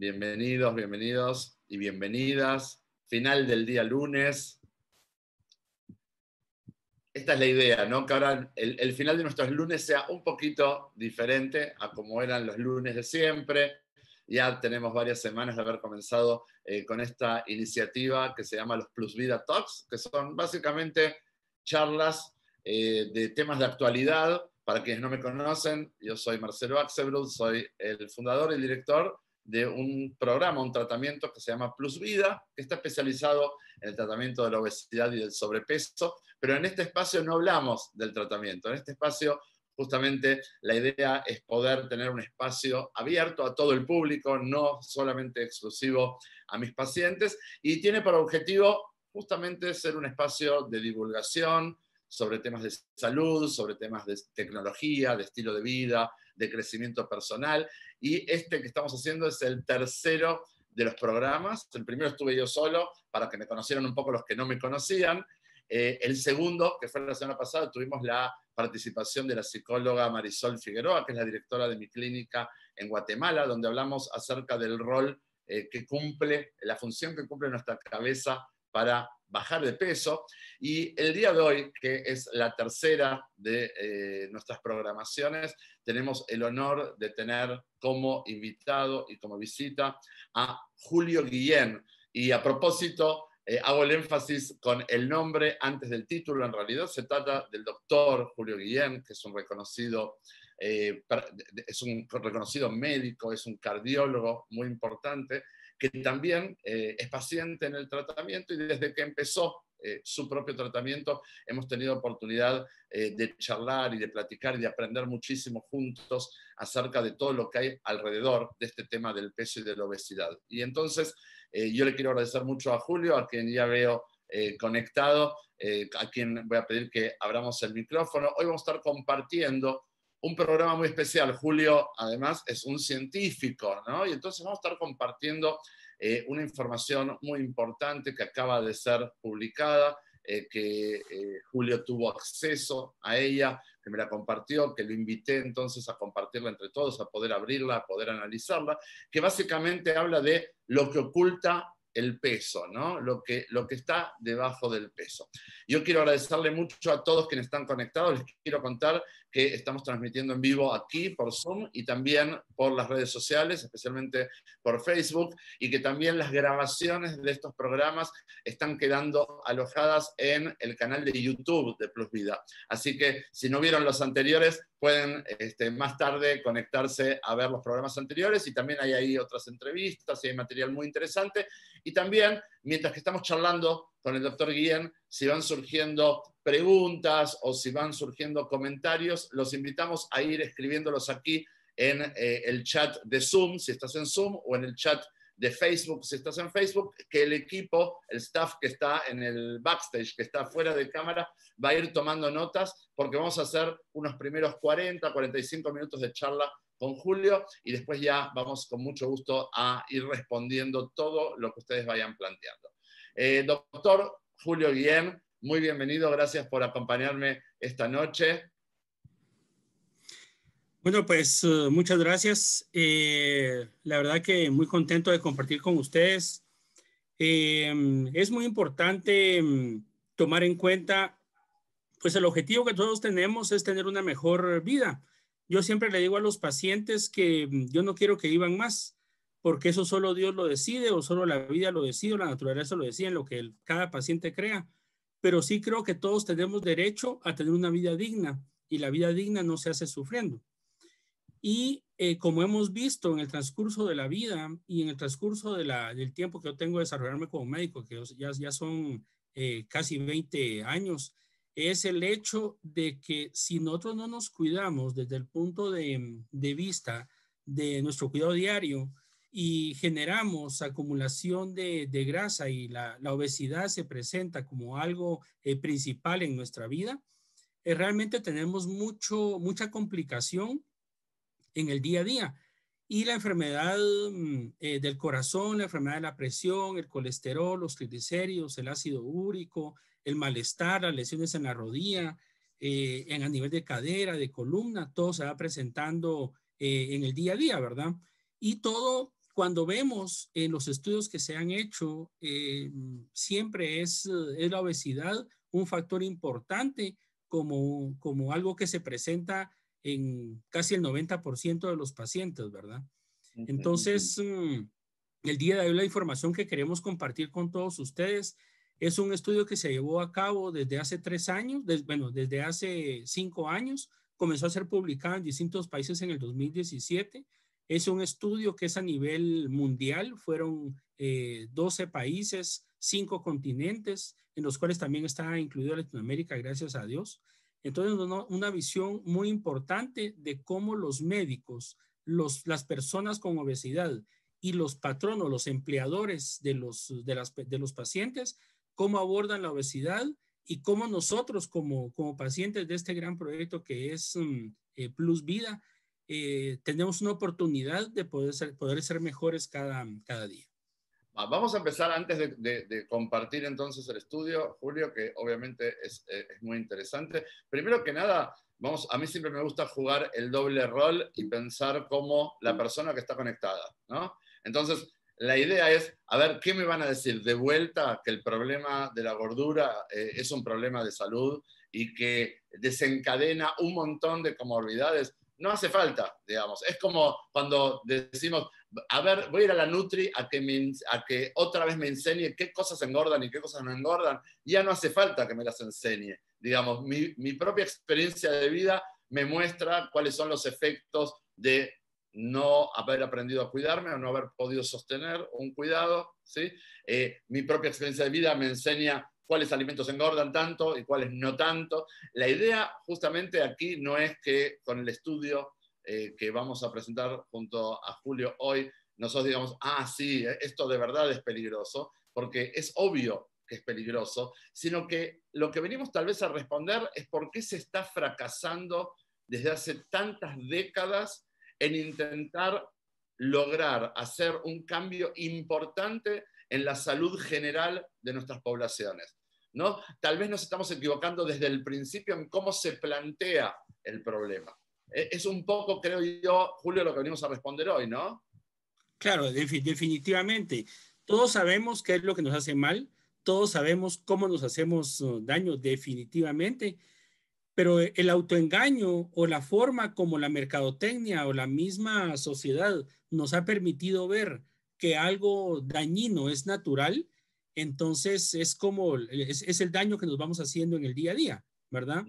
Bienvenidos, bienvenidos y bienvenidas. Final del día lunes. Esta es la idea, ¿no? Que ahora el, final de nuestros lunes sea un poquito diferente a como eran los lunes de siempre. Ya tenemos varias semanas de haber comenzado eh, con esta iniciativa que se llama los Plus Vida Talks, que son básicamente charlas eh, de temas de actualidad. Para quienes no me conocen, yo soy Marcelo Axelbrud, soy el fundador y director de un programa, un tratamiento que se llama Plus Vida, que está especializado en el tratamiento de la obesidad y del sobrepeso, pero en este espacio no hablamos del tratamiento, en este espacio justamente la idea es poder tener un espacio abierto a todo el público, no solamente exclusivo a mis pacientes, y tiene por objetivo justamente ser un espacio de divulgación sobre temas de salud, sobre temas de tecnología, de estilo de vida, de crecimiento personal, y este que estamos haciendo es el tercero de los programas. El primero estuve yo solo, para que me conocieran un poco los que no me conocían, eh, el segundo, que fue la semana pasada, tuvimos la participación de la psicóloga Marisol Figueroa, que es la directora de mi clínica en Guatemala, donde hablamos acerca del rol eh, que cumple, la función que cumple nuestra cabeza para bajar de peso. Y el día de hoy, que es la tercera de eh, nuestras programaciones, tenemos el honor de tener como invitado y como visita a Julio Guillén. Y a propósito, eh, hago el énfasis con el nombre antes del título. En realidad se trata del doctor Julio Guillén, que es un reconocido, eh, es un reconocido médico, es un cardiólogo muy importante, que también eh, es paciente en el tratamiento y desde que empezó su propio tratamiento, hemos tenido oportunidad de charlar y de platicar y de aprender muchísimo juntos acerca de todo lo que hay alrededor de este tema del peso y de la obesidad. Y entonces eh, yo le quiero agradecer mucho a Julio, a quien ya veo eh, conectado, eh, a quien voy a pedir que abramos el micrófono. Hoy vamos a estar compartiendo un programa muy especial. Julio, además, es un científico, ¿no? Y entonces vamos a estar compartiendo una información muy importante que acaba de ser publicada, que Julio tuvo acceso a ella, que me la compartió, que lo invité entonces a compartirla entre todos, a poder abrirla, a poder analizarla, que básicamente habla de lo que oculta el peso, ¿no? Lo que, lo que está debajo del peso. Yo quiero agradecerle mucho a todos quienes están conectados. Les quiero contar que estamos transmitiendo en vivo aquí por Zoom y también por las redes sociales, especialmente por Facebook, y que también las grabaciones de estos programas están quedando alojadas en el canal de YouTube de Plus Vida. Así que si no vieron los anteriores, pueden este, más tarde conectarse a ver los programas anteriores y también hay ahí otras entrevistas y hay material muy interesante. Y también, mientras que estamos charlando con el doctor Guillén, si van surgiendo preguntas o si van surgiendo comentarios, los invitamos a ir escribiéndolos aquí en eh, el chat de Zoom, si estás en Zoom, o en el chat de Facebook, si estás en Facebook, que el equipo, el staff que está en el backstage, que está fuera de cámara, va a ir tomando notas porque vamos a hacer unos primeros 40, 45 minutos de charla con Julio y después ya vamos con mucho gusto a ir respondiendo todo lo que ustedes vayan planteando. Eh, doctor Julio Guillén, muy bienvenido, gracias por acompañarme esta noche. Bueno, pues eh, muchas gracias. Eh, la verdad que muy contento de compartir con ustedes. es muy importante mm, tomar en cuenta, pues el objetivo que todos tenemos es tener una mejor vida. Yo siempre le digo a los pacientes que mm, yo no quiero que vivan más, porque eso solo Dios lo decide o solo la vida lo decide o la naturaleza lo decide en lo que cada paciente crea. Pero sí creo que todos tenemos derecho a tener una vida digna y la vida digna no se hace sufriendo. Y eh, como hemos visto en el transcurso de la vida y en el transcurso del tiempo que yo tengo de desarrollarme como médico, que ya, ya son eh, casi 20 años, es el hecho de que si nosotros no nos cuidamos desde el punto de, vista de nuestro cuidado diario, y generamos acumulación de, grasa y la, obesidad se presenta como algo eh, principal en nuestra vida, eh, realmente tenemos mucho, mucha complicación en el día a día. Y la enfermedad mm, eh, del corazón, la enfermedad de la presión, el colesterol, los triglicéridos, el ácido úrico, el malestar, las lesiones en la rodilla, en a nivel de cadera, de columna, todo se va presentando en el día a día, ¿verdad? Y todo cuando vemos en los estudios que se han hecho, eh, siempre es, es, la obesidad un factor importante como, como algo que se presenta en casi el 90% de los pacientes, ¿verdad? Entonces, mm, el día de hoy la información que queremos compartir con todos ustedes es un estudio que se llevó a cabo desde hace tres años, bueno, desde hace cinco años, comenzó a ser publicado en distintos países en el 2017. Es un estudio que es a nivel mundial, fueron 12 eh, países, cinco continentes, en los cuales también está incluido Latinoamérica, gracias a Dios. Entonces, una visión muy importante de cómo los médicos, los, las personas con obesidad y los patronos, los empleadores de los, de, las, de los pacientes, cómo abordan la obesidad y cómo nosotros como, como pacientes de este gran proyecto que es eh, Plus Vida, eh, tenemos una oportunidad de poder ser, poder ser mejores cada, cada día. Vamos a empezar antes de, compartir entonces el estudio, Julio, que obviamente es, eh, es, muy interesante. Primero que nada, vamos, a mí siempre me gusta jugar el doble rol y pensar como la persona que está conectada, ¿no? Entonces, la idea es, a ver, ¿qué me van a decir de vuelta que el problema de la gordura eh, es un problema de salud y que desencadena un montón de comorbilidades? No hace falta, digamos. Es como cuando decimos, a ver, voy a ir a la Nutri a que, a que otra vez me enseñe qué cosas engordan y qué cosas no engordan. Ya no hace falta que me las enseñe. Digamos, mi propia experiencia de vida me muestra cuáles son los efectos de no haber aprendido a cuidarme o no haber podido sostener un cuidado. ¿sí? Eh, mi propia experiencia de vida me enseña cuáles alimentos engordan tanto y cuáles no tanto. La idea justamente aquí no es que con el estudio eh, que vamos a presentar junto a Julio hoy, nosotros digamos, ah, sí, esto de verdad es peligroso, porque es obvio que es peligroso, sino que lo que venimos tal vez a responder es por qué se está fracasando desde hace tantas décadas en intentar lograr hacer un cambio importante en la salud general de nuestras poblaciones. ¿no? Tal vez nos estamos equivocando desde el principio en cómo se plantea el problema. E, es un poco, creo yo, Julio, lo que venimos a responder hoy, ¿no? Claro, definitivamente. Todos sabemos qué es lo que nos hace mal, todos sabemos cómo nos hacemos uh, daño, definitivamente, pero el autoengaño o la forma como la mercadotecnia o la misma sociedad nos ha permitido ver que algo dañino es natural, entonces es como, es, el daño que nos vamos haciendo en el día a día, ¿verdad?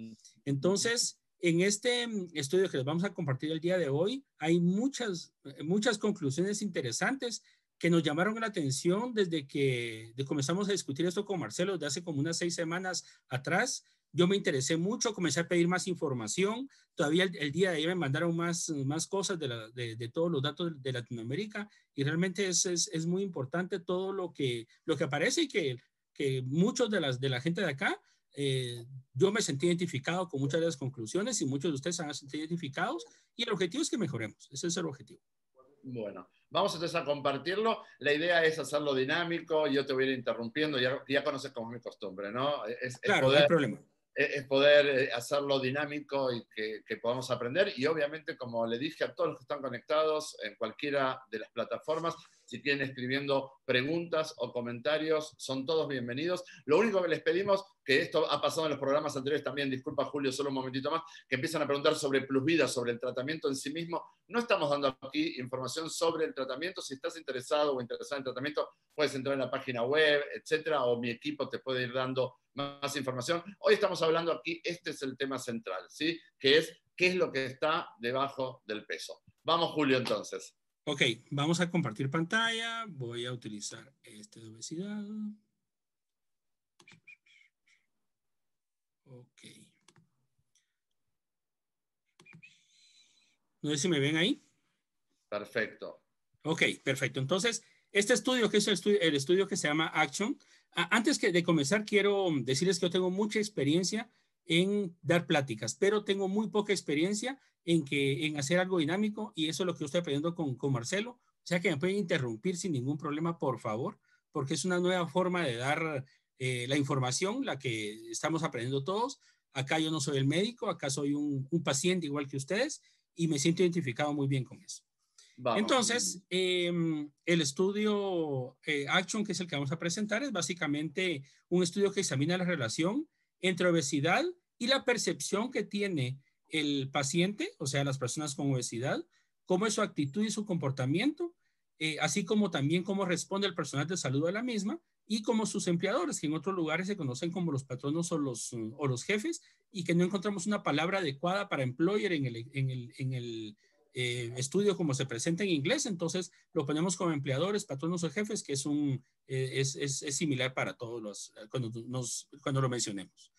Entonces, en este estudio que les vamos a compartir el día de hoy, hay muchas, muchas conclusiones interesantes que nos llamaron la atención desde que comenzamos a discutir esto con Marcelo de hace como unas seis semanas atrás yo me interesé mucho, comencé a pedir más información. Todavía el, día de ayer me mandaron más, más cosas de, de, todos los datos de, Latinoamérica y realmente es, es, muy importante todo lo que, lo que aparece y que, que muchos de, las, de la gente de acá, eh, yo me sentí identificado con muchas de las conclusiones y muchos de ustedes se han sentido identificados y el objetivo es que mejoremos. Ese es el objetivo. Bueno, vamos entonces a compartirlo. La idea es hacerlo dinámico. Yo te voy a ir interrumpiendo. Ya, ya conoces cómo es mi costumbre, ¿no? Es, claro, no hay problema es poder eh, hacerlo dinámico y que, podamos aprender. Y obviamente, como le dije a todos los que están conectados en cualquiera de las plataformas, si tienen escribiendo preguntas o comentarios, son todos bienvenidos. Lo único que les pedimos, que esto ha pasado en los programas anteriores también, disculpa Julio, solo un momentito más, que empiezan a preguntar sobre plusvida, sobre el tratamiento en sí mismo. No estamos dando aquí información sobre el tratamiento. Si estás interesado o interesado en tratamiento, puedes entrar en la página web, etcétera, o mi equipo te puede ir dando más información. Hoy estamos hablando aquí, este es el tema central, ¿sí? Que es qué es lo que está debajo del peso. Vamos, Julio, entonces. Ok, vamos a compartir pantalla. Voy a utilizar este de obesidad. Ok. No sé si me ven ahí. Perfecto. Ok, perfecto. Entonces, este estudio, que es el estudio, el estudio que se llama Action, antes que de comenzar, quiero decirles que yo tengo mucha experiencia en dar pláticas, pero tengo muy poca experiencia en, que, en hacer algo dinámico y eso es lo que yo estoy aprendiendo con, con Marcelo. O sea que me pueden interrumpir sin ningún problema, por favor, porque es una nueva forma de dar eh, la información, la que estamos aprendiendo todos. Acá yo no soy el médico, acá soy un, un paciente igual que ustedes y me siento identificado muy bien con eso. Entonces, em, el estudio eh, Action, que es el que vamos a presentar, es básicamente un estudio que examina la relación entre obesidad y la percepción que tiene el paciente, o sea, las personas con obesidad, cómo es su actitud y su comportamiento, eh, así como también cómo responde el personal de salud a la misma y como sus empleadores, que en otros lugares se conocen como los patronos o los, o los jefes, y que no encontramos una palabra adecuada para employer en el, en el, en el eh, estudio como se presenta en inglés, entonces lo ponemos como empleadores, patronos o jefes, que es, un, eh, es, es, similar para todos los, cuando, nos, cuando lo mencionemos.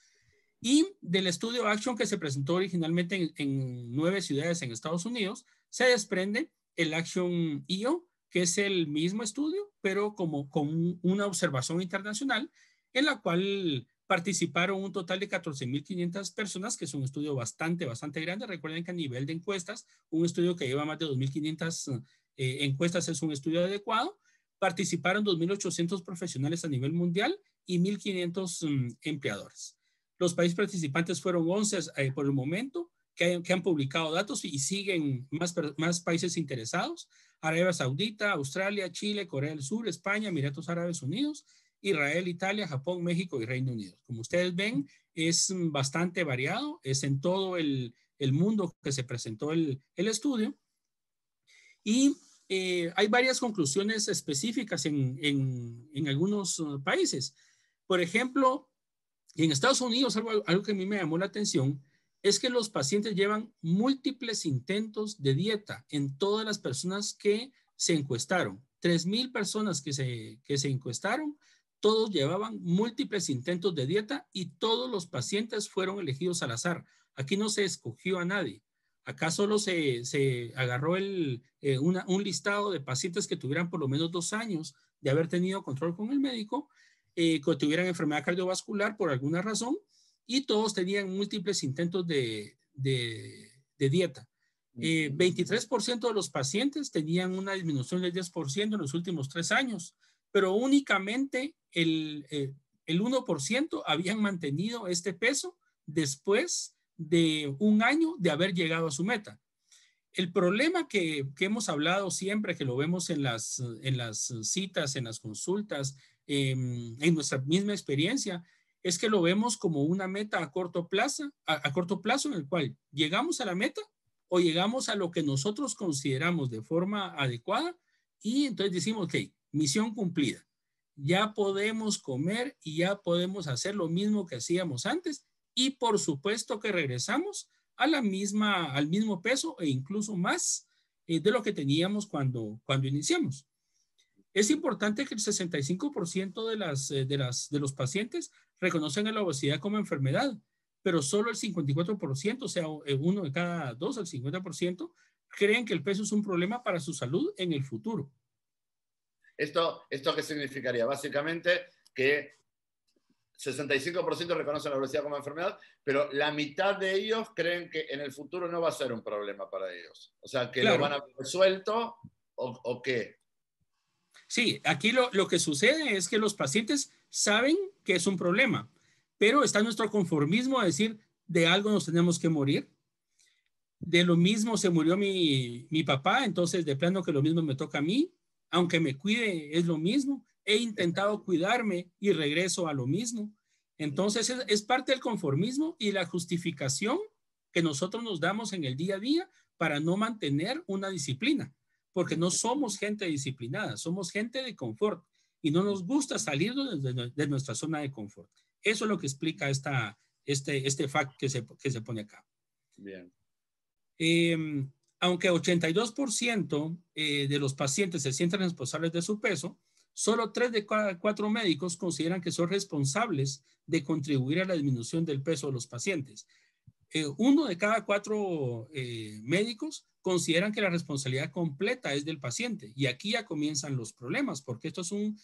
Y del estudio Action que se presentó originalmente en, en nueve ciudades en Estados Unidos, se desprende el Action IO, que es el mismo estudio, pero como con una observación internacional en la cual participaron un total de 14.500 personas, que es un estudio bastante, bastante grande. Recuerden que a nivel de encuestas, un estudio que lleva más de 2.500 eh, encuestas es un estudio adecuado. Participaron 2.800 profesionales a nivel mundial y 1.500 mm, empleadores. Los países participantes fueron 11 eh, por el momento, que, que, han publicado datos y siguen más, más países interesados. Arabia Saudita, Australia, Chile, Corea del Sur, España, Emiratos Árabes Unidos Israel, Italia, Japón, México y Reino Unido. Como ustedes ven, es bastante variado, es en todo el, mundo que se presentó el, estudio. Y eh, hay varias conclusiones específicas en, algunos uh, países. Por ejemplo, en Estados Unidos, algo, algo, que a mí me llamó la atención es que los pacientes llevan múltiples intentos de dieta en todas las personas que se encuestaron. 3.000 personas que se, que se encuestaron todos llevaban múltiples intentos de dieta y todos los pacientes fueron elegidos al azar. Aquí no se escogió a nadie. Acá solo se, agarró el, eh, un listado de pacientes que tuvieran por lo menos dos años de haber tenido control con el médico, eh, que tuvieran enfermedad cardiovascular por alguna razón, y todos tenían múltiples intentos de, dieta. 23% eh, de los pacientes tenían una disminución del 10% en los últimos tres años pero únicamente el, eh, el 1% habían mantenido este peso después de un año de haber llegado a su meta. El problema que, que, hemos hablado siempre, que lo vemos en las, en las citas, en las consultas, em, en nuestra misma experiencia, es que lo vemos como una meta a corto plazo, a, a, corto plazo en el cual llegamos a la meta o llegamos a lo que nosotros consideramos de forma adecuada y entonces decimos, ok, misión cumplida. Ya podemos comer y ya podemos hacer lo mismo que hacíamos antes y por supuesto que regresamos a la misma, al mismo peso e incluso más eh, de lo que teníamos cuando, cuando iniciamos. Es importante que el 65% de, las, eh, de, las, de los pacientes reconocen a la obesidad como enfermedad, pero solo el 54%, o sea, eh, uno de cada dos, el 50%, creen que el peso es un problema para su salud en el futuro. ¿Esto, ¿Esto qué significaría? Básicamente que 65% reconocen la obesidad como enfermedad, pero la mitad de ellos creen que en el futuro no va a ser un problema para ellos. O sea, que lo van a haber resuelto o, qué. Sí, aquí lo, lo, que sucede es que los pacientes saben que es un problema, pero está nuestro conformismo a decir, de algo nos tenemos que morir. De lo mismo se murió mi, mi papá, entonces de plano que lo mismo me toca a mí aunque me cuide, es lo mismo. He intentado cuidarme y regreso a lo mismo. Entonces es, parte del conformismo y la justificación que nosotros nos damos en el día a día para no mantener una disciplina, porque no somos gente disciplinada, somos gente de confort y no nos gusta salir de, nuestra zona de confort. Eso es lo que explica esta, este, este fact que se, que se pone acá. Bien. Eh, aunque 82% eh, de los pacientes se sienten responsables de su peso, solo 3 de cada 4 médicos consideran que son responsables de contribuir a la disminución del peso de los pacientes. Eh, uno de cada cuatro eh, médicos consideran que la responsabilidad completa es del paciente. Y aquí ya comienzan los problemas, porque esto es un,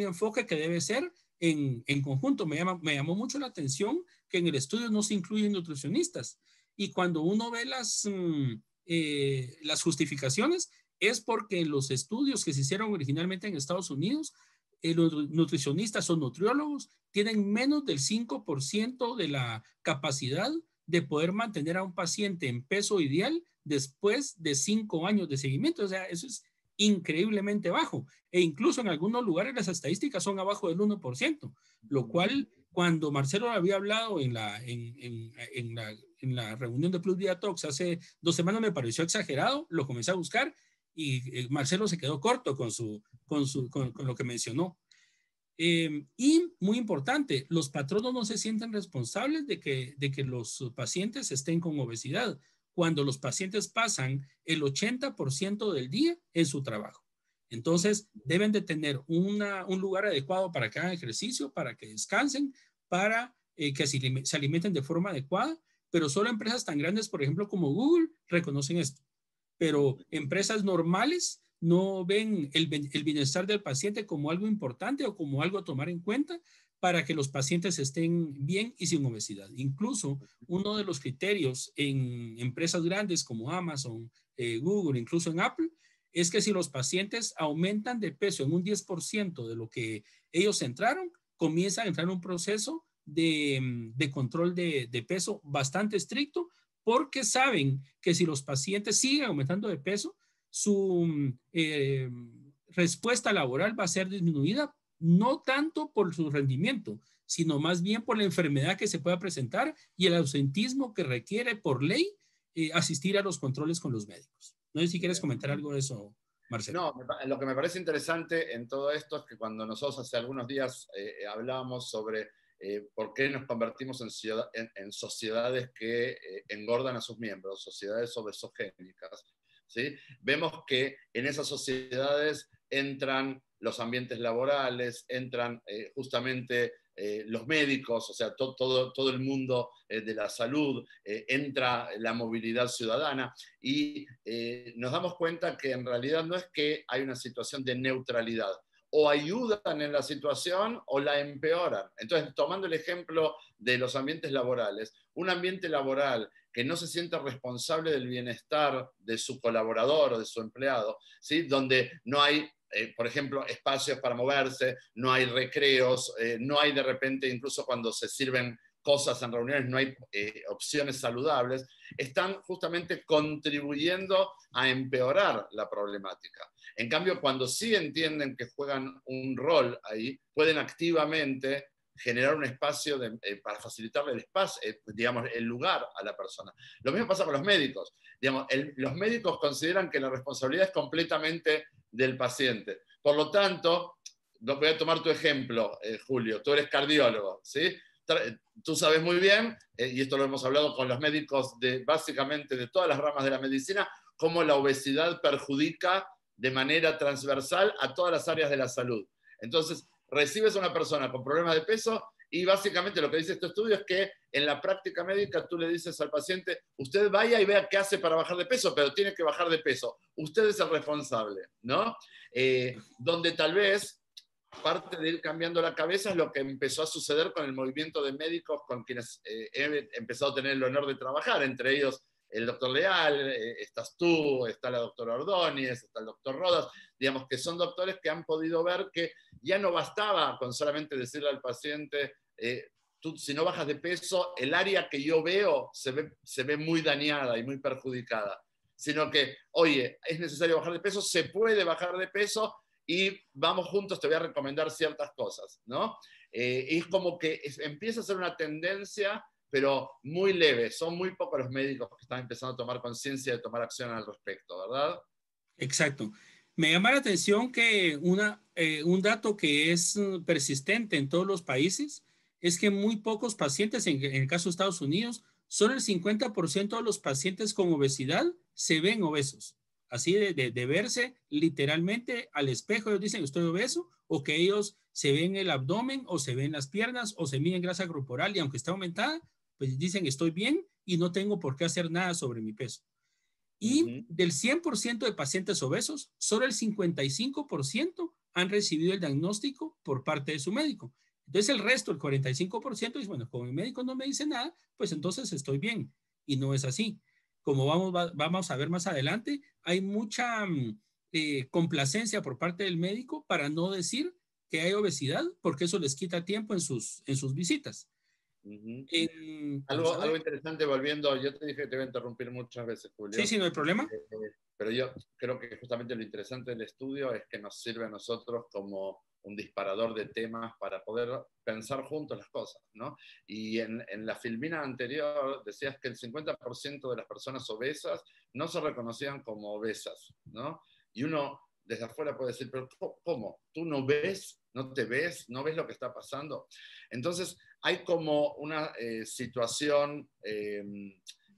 enfoque que debe ser en, conjunto. Me, me llamó mucho la atención que en el estudio no se incluyen nutricionistas. Y cuando uno ve las, mm, eh, las justificaciones es porque los estudios que se hicieron originalmente en Estados Unidos, eh, los nutricionistas o nutriólogos tienen menos del 5% de la capacidad de poder mantener a un paciente en peso ideal después de cinco años de seguimiento. O sea, eso es increíblemente bajo. E incluso en algunos lugares las estadísticas son abajo del 1%, lo cual cuando Marcelo había hablado en la, en, la, reunión de Plus Vida Talks hace dos semanas me pareció exagerado, lo comencé a buscar y eh, Marcelo se quedó corto con, su, con, su, con, lo que mencionó. Em, y muy importante, los patronos no se sienten responsables de que, de que los pacientes estén con obesidad cuando los pacientes pasan el 80% del día en su trabajo. Entonces, deben de tener una, un lugar adecuado para que hagan ejercicio, para que descansen, para eh, que se, se alimenten de forma adecuada, pero solo empresas tan grandes, por ejemplo, como Google, reconocen esto. Pero empresas normales no ven el, bienestar del paciente como algo importante o como algo a tomar en cuenta para que los pacientes estén bien y sin obesidad. Incluso uno de los criterios en empresas grandes como Amazon, eh, Google, incluso en Apple, es que si los pacientes aumentan de peso en un 10% de lo que ellos entraron, comienza a entrar un proceso de, control de, peso bastante estricto porque saben que si los pacientes siguen aumentando de peso, su eh, respuesta laboral va a ser disminuida, no tanto por su rendimiento, sino más bien por la enfermedad que se pueda presentar y el ausentismo que requiere por ley eh, asistir a los controles con los médicos. No sé si quieres comentar algo de eso, Marcelo. No, lo que me parece interesante en todo esto es que cuando nosotros hace algunos días eh, hablábamos sobre eh, por qué nos convertimos en, en, sociedades que eh, engordan a sus miembros, sociedades obesogénicas, vemos que en esas sociedades entran los ambientes laborales, entran justamente eh, los médicos, o sea, todo, el mundo eh, de la salud, eh, entra la movilidad ciudadana y nos damos cuenta que en realidad no es que hay una situación de neutralidad, o ayudan en la situación o la empeoran. Entonces, tomando el ejemplo de los ambientes laborales, un ambiente laboral que no se siente responsable del bienestar de su colaborador o de su empleado, ¿sí? donde no hay eh, por ejemplo, espacios para moverse, no hay recreos, eh, no hay de repente, incluso cuando se sirven cosas en reuniones, no hay eh, opciones saludables, están justamente contribuyendo a empeorar la problemática. En cambio, cuando sí entienden que juegan un rol ahí, pueden activamente generar un espacio para facilitarle el espacio, digamos, el lugar a la persona. Lo mismo pasa con los médicos. Digamos, los médicos consideran que la responsabilidad es completamente del paciente. Por lo tanto, voy a tomar tu ejemplo, eh, Julio, tú eres cardiólogo, ¿sí? Tú sabes muy bien, eh, y esto lo hemos hablado con los médicos de básicamente de todas las ramas de la medicina, cómo la obesidad perjudica de manera transversal a todas las áreas de la salud. Entonces, recibes a una persona con problemas de peso y básicamente lo que dice este estudio es que en la práctica médica tú le dices al paciente, usted vaya y vea qué hace para bajar de peso, pero tiene que bajar de peso. Usted es el responsable, ¿no? Eh, donde tal vez parte de ir cambiando la cabeza es lo que empezó a suceder con el movimiento de médicos con quienes eh, he empezado a tener el honor de trabajar, entre ellos el doctor Leal, eh, estás tú, está la doctora Ordóñez, está el doctor Rodas, digamos que son doctores que han podido ver que ya no bastaba con solamente decirle al paciente, eh, tú, si no bajas de peso, el área que yo veo se ve, se ve muy dañada y muy perjudicada, sino que, oye, es necesario bajar de peso, se puede bajar de peso y vamos juntos, te voy a recomendar ciertas cosas, ¿no? Eh, es como que empieza a ser una tendencia pero muy leve. Son muy pocos los médicos que están empezando a tomar conciencia de tomar acción al respecto, ¿verdad? Exacto. Me llama la atención que una, eh, un dato que es persistente en todos los países es que muy pocos pacientes, en, el caso de Estados Unidos, solo el 50% de los pacientes con obesidad se ven obesos. Así de, de, verse literalmente al espejo, ellos dicen estoy obeso, o que ellos se ven el abdomen o se ven las piernas o se miden grasa corporal y aunque está aumentada, pues dicen estoy bien y no tengo por qué hacer nada sobre mi peso. Y del 100% de pacientes obesos, solo el 55% han recibido el diagnóstico por parte de su médico. Entonces el resto, el 45%, dice, bueno, como mi médico no me dice nada, pues entonces estoy bien. Y no es así. Como vamos, vamos a ver más adelante, hay mucha mm, eh, complacencia por parte del médico para no decir que hay obesidad, porque eso les quita tiempo en sus, en sus visitas. Algo, algo interesante, volviendo, yo te dije que te voy a interrumpir muchas veces, Julio. Sí, sí, no hay problema. Eh, eh, pero yo creo que justamente lo interesante del estudio es que nos sirve a nosotros como un disparador de temas para poder pensar juntos las cosas, ¿no? Y en, en la filmina anterior decías que el 50% de las personas obesas no se reconocían como obesas, ¿no? Y uno desde afuera puede decir, pero ¿cómo? ¿Tú no ves? ¿No te ves? ¿No ves lo que está pasando? Entonces, hay como una eh, situación eh,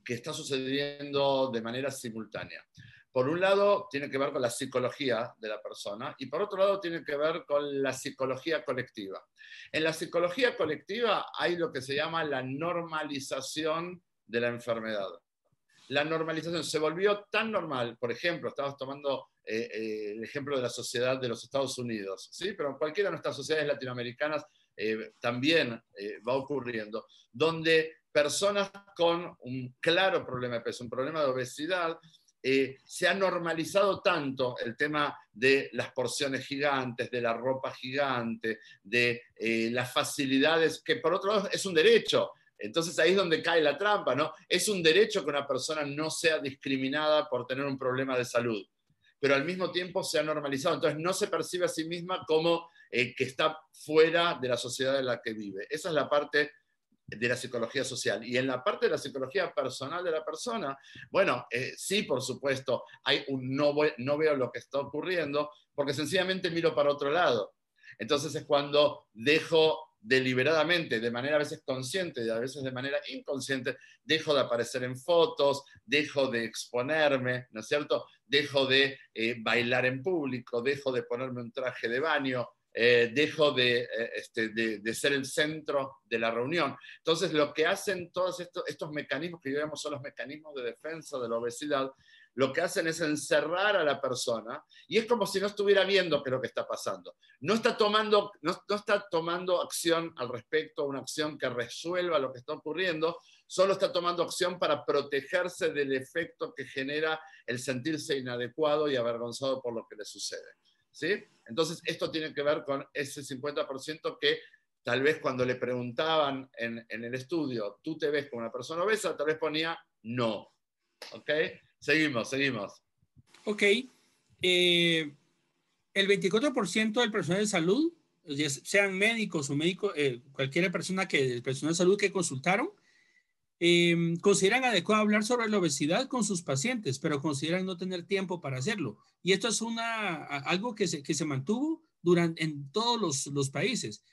que está sucediendo de manera simultánea. Por un lado, tiene que ver con la psicología de la persona y por otro lado, tiene que ver con la psicología colectiva. En la psicología colectiva hay lo que se llama la normalización de la enfermedad. La normalización se volvió tan normal, por ejemplo, estabas tomando eh, eh, el ejemplo de la sociedad de los Estados Unidos, ¿sí? pero en cualquiera de nuestras sociedades latinoamericanas eh, también va ocurriendo, donde personas con un claro problema de peso, un problema de obesidad, se ha normalizado tanto el tema de las porciones gigantes, de la ropa gigante, de las facilidades, que por otro lado es un derecho. Entonces ahí es donde cae la trampa, ¿no? Es un derecho que una persona no sea discriminada por tener un problema de salud pero al mismo tiempo se ha normalizado. Entonces no se percibe a sí misma como eh, que está fuera de la sociedad en la que vive. Esa es la parte de la psicología social. Y en la parte de la psicología personal de la persona, bueno, eh, sí, por supuesto, hay un no, no veo lo que está ocurriendo porque sencillamente miro para otro lado. Entonces es cuando dejo deliberadamente, de manera a veces consciente y a veces de manera inconsciente, dejo de aparecer en fotos, dejo de exponerme, ¿no es cierto? Dejo de eh, bailar en público, dejo de ponerme un traje de baño, eh, dejo eh, este, de, ser el centro de la reunión. Entonces, lo que hacen todos estos, mecanismos que llamo son los mecanismos de defensa de la obesidad, lo que hacen es encerrar a la persona y es como si no estuviera viendo qué es lo que está pasando. No está tomando, no, está tomando acción al respecto, una acción que resuelva lo que está ocurriendo, solo está tomando acción para protegerse del efecto que genera el sentirse inadecuado y avergonzado por lo que le sucede. ¿sí? Entonces, esto tiene que ver con ese 50% que tal vez cuando le preguntaban en, en el estudio, ¿tú te ves como una persona obesa? Tal vez ponía no. ¿Ok? Seguimos, seguimos. Ok. Eh, el 24% del personal de salud, sean médicos o médicos, eh, cualquier persona que, personal de salud que consultaron, eh, consideran adecuado hablar sobre la obesidad con sus pacientes, pero consideran no tener tiempo para hacerlo. Y esto es una, algo que se, que se mantuvo durante, en todos los, los países.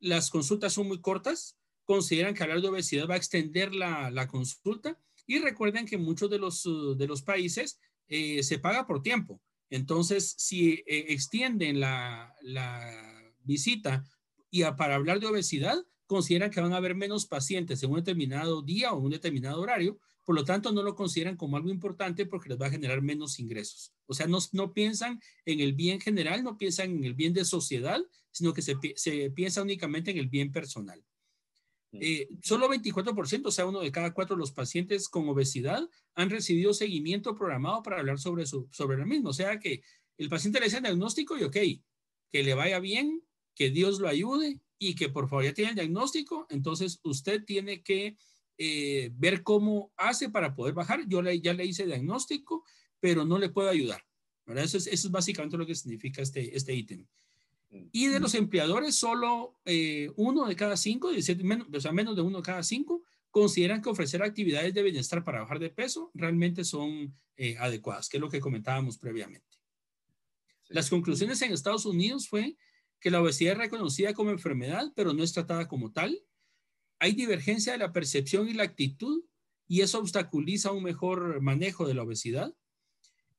Las consultas son muy cortas, consideran que hablar de obesidad va a extender la, la consulta y recuerden que muchos de los, uh, de los países eh, se paga por tiempo. Entonces, si eh, extienden la, visita y para hablar de obesidad, consideran que van a haber menos pacientes en un determinado día o un determinado horario, por lo tanto no lo consideran como algo importante porque les va a generar menos ingresos. O sea, no, no piensan en el bien general, no piensan en el bien de sociedad, sino que se, se piensa únicamente en el bien personal. Eh, solo 24%, o sea, uno de cada cuatro de los pacientes con obesidad han recibido seguimiento programado para hablar sobre, su, sobre lo mismo. O sea, que el paciente le hace el diagnóstico y ok, que le vaya bien, que Dios lo ayude y que por favor ya tiene el diagnóstico, entonces usted tiene que eh, ver cómo hace para poder bajar. Yo ya le hice diagnóstico, pero no le puedo ayudar. Eso, es, eso es básicamente lo que significa este, este ítem. Y de los empleadores, solo eh, uno de cada cinco, menos, o sea, menos de uno de cada cinco, consideran que ofrecer actividades de bienestar para bajar de peso realmente son eh, adecuadas, que es lo que comentábamos previamente. Las conclusiones en Estados Unidos fue que la obesidad es reconocida como enfermedad, pero no es tratada como tal. Hay divergencia de la percepción y la actitud y eso obstaculiza un mejor manejo de la obesidad.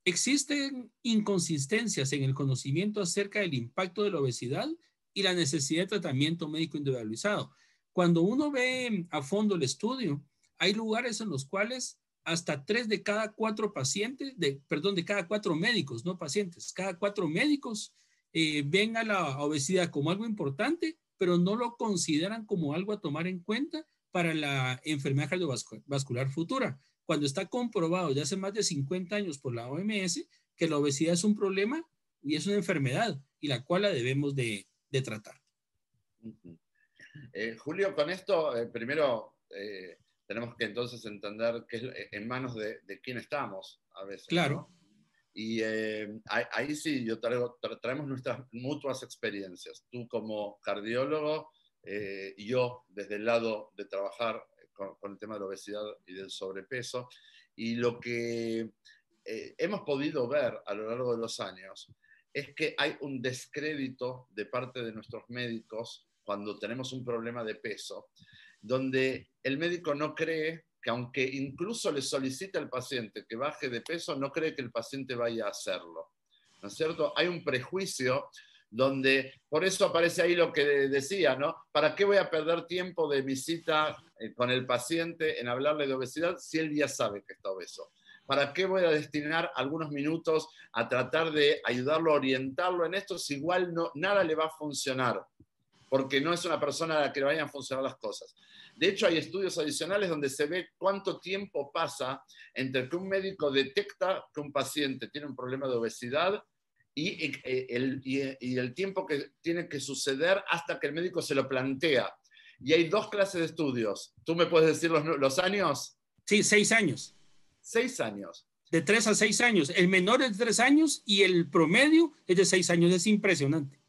Existen inconsistencias en el conocimiento acerca del impacto de la obesidad y la necesidad de tratamiento médico individualizado. Cuando uno ve a fondo el estudio, hay lugares en los cuales hasta tres de cada cuatro pacientes, de, perdón, de cada cuatro médicos, no pacientes, cada cuatro médicos eh, ven a la obesidad como algo importante, pero no lo consideran como algo a tomar en cuenta para la enfermedad cardiovascular futura cuando está comprobado ya hace más de 50 años por la OMS que la obesidad es un problema y es una enfermedad y la cual la debemos de, tratar. Eh, Julio, con esto, eh, primero eh, tenemos que entonces entender que es en manos de, quién estamos a veces. Claro. Y ahí, sí, yo traigo, traemos nuestras mutuas experiencias. Tú como cardiólogo y yo desde el lado de trabajar con, con, el tema de la obesidad y del sobrepeso. Y lo que hemos podido ver a lo largo de los años es que hay un descrédito de parte de nuestros médicos cuando tenemos un problema de peso, donde el médico no cree que aunque incluso le solicite al paciente que baje de peso, no cree que el paciente vaya a hacerlo. ¿No es cierto? Hay un prejuicio donde, por eso aparece ahí lo que decía, ¿no? ¿Para qué voy a perder tiempo de visita eh, con el paciente en hablarle de obesidad si él ya sabe que está obeso? ¿Para qué voy a destinar algunos minutos a tratar de ayudarlo, orientarlo en esto si igual no, nada le va a funcionar? porque no es una persona a la que le vayan a funcionar las cosas. De hecho, hay estudios adicionales donde se ve cuánto tiempo pasa entre que un médico detecta que un paciente tiene un problema de obesidad y eh, el, y el tiempo que tiene que suceder hasta que el médico se lo plantea. Y hay dos clases de estudios. ¿Tú me puedes decir los, los años? Sí, seis años. Seis años. De tres a seis años. El menor es de tres años y el promedio es de seis años. Es impresionante.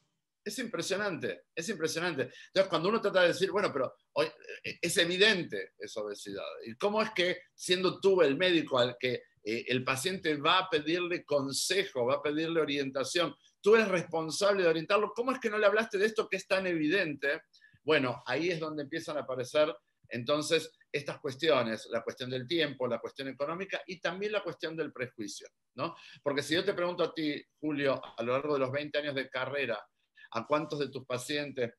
Es impresionante, es impresionante. Entonces, cuando uno trata de decir, bueno, pero eh, es evidente esa obesidad. ¿Y cómo es que, siendo tú el médico al que eh, el paciente va a pedirle consejo, va a pedirle orientación, tú eres responsable de orientarlo, ¿cómo es que no le hablaste de esto que es tan evidente? Bueno, ahí es donde empiezan a aparecer entonces estas cuestiones, la cuestión del tiempo, la cuestión económica y también la cuestión del prejuicio, ¿no? Porque si yo te pregunto a ti, Julio, a lo largo de los 20 años de carrera, ¿A cuántos de tus pacientes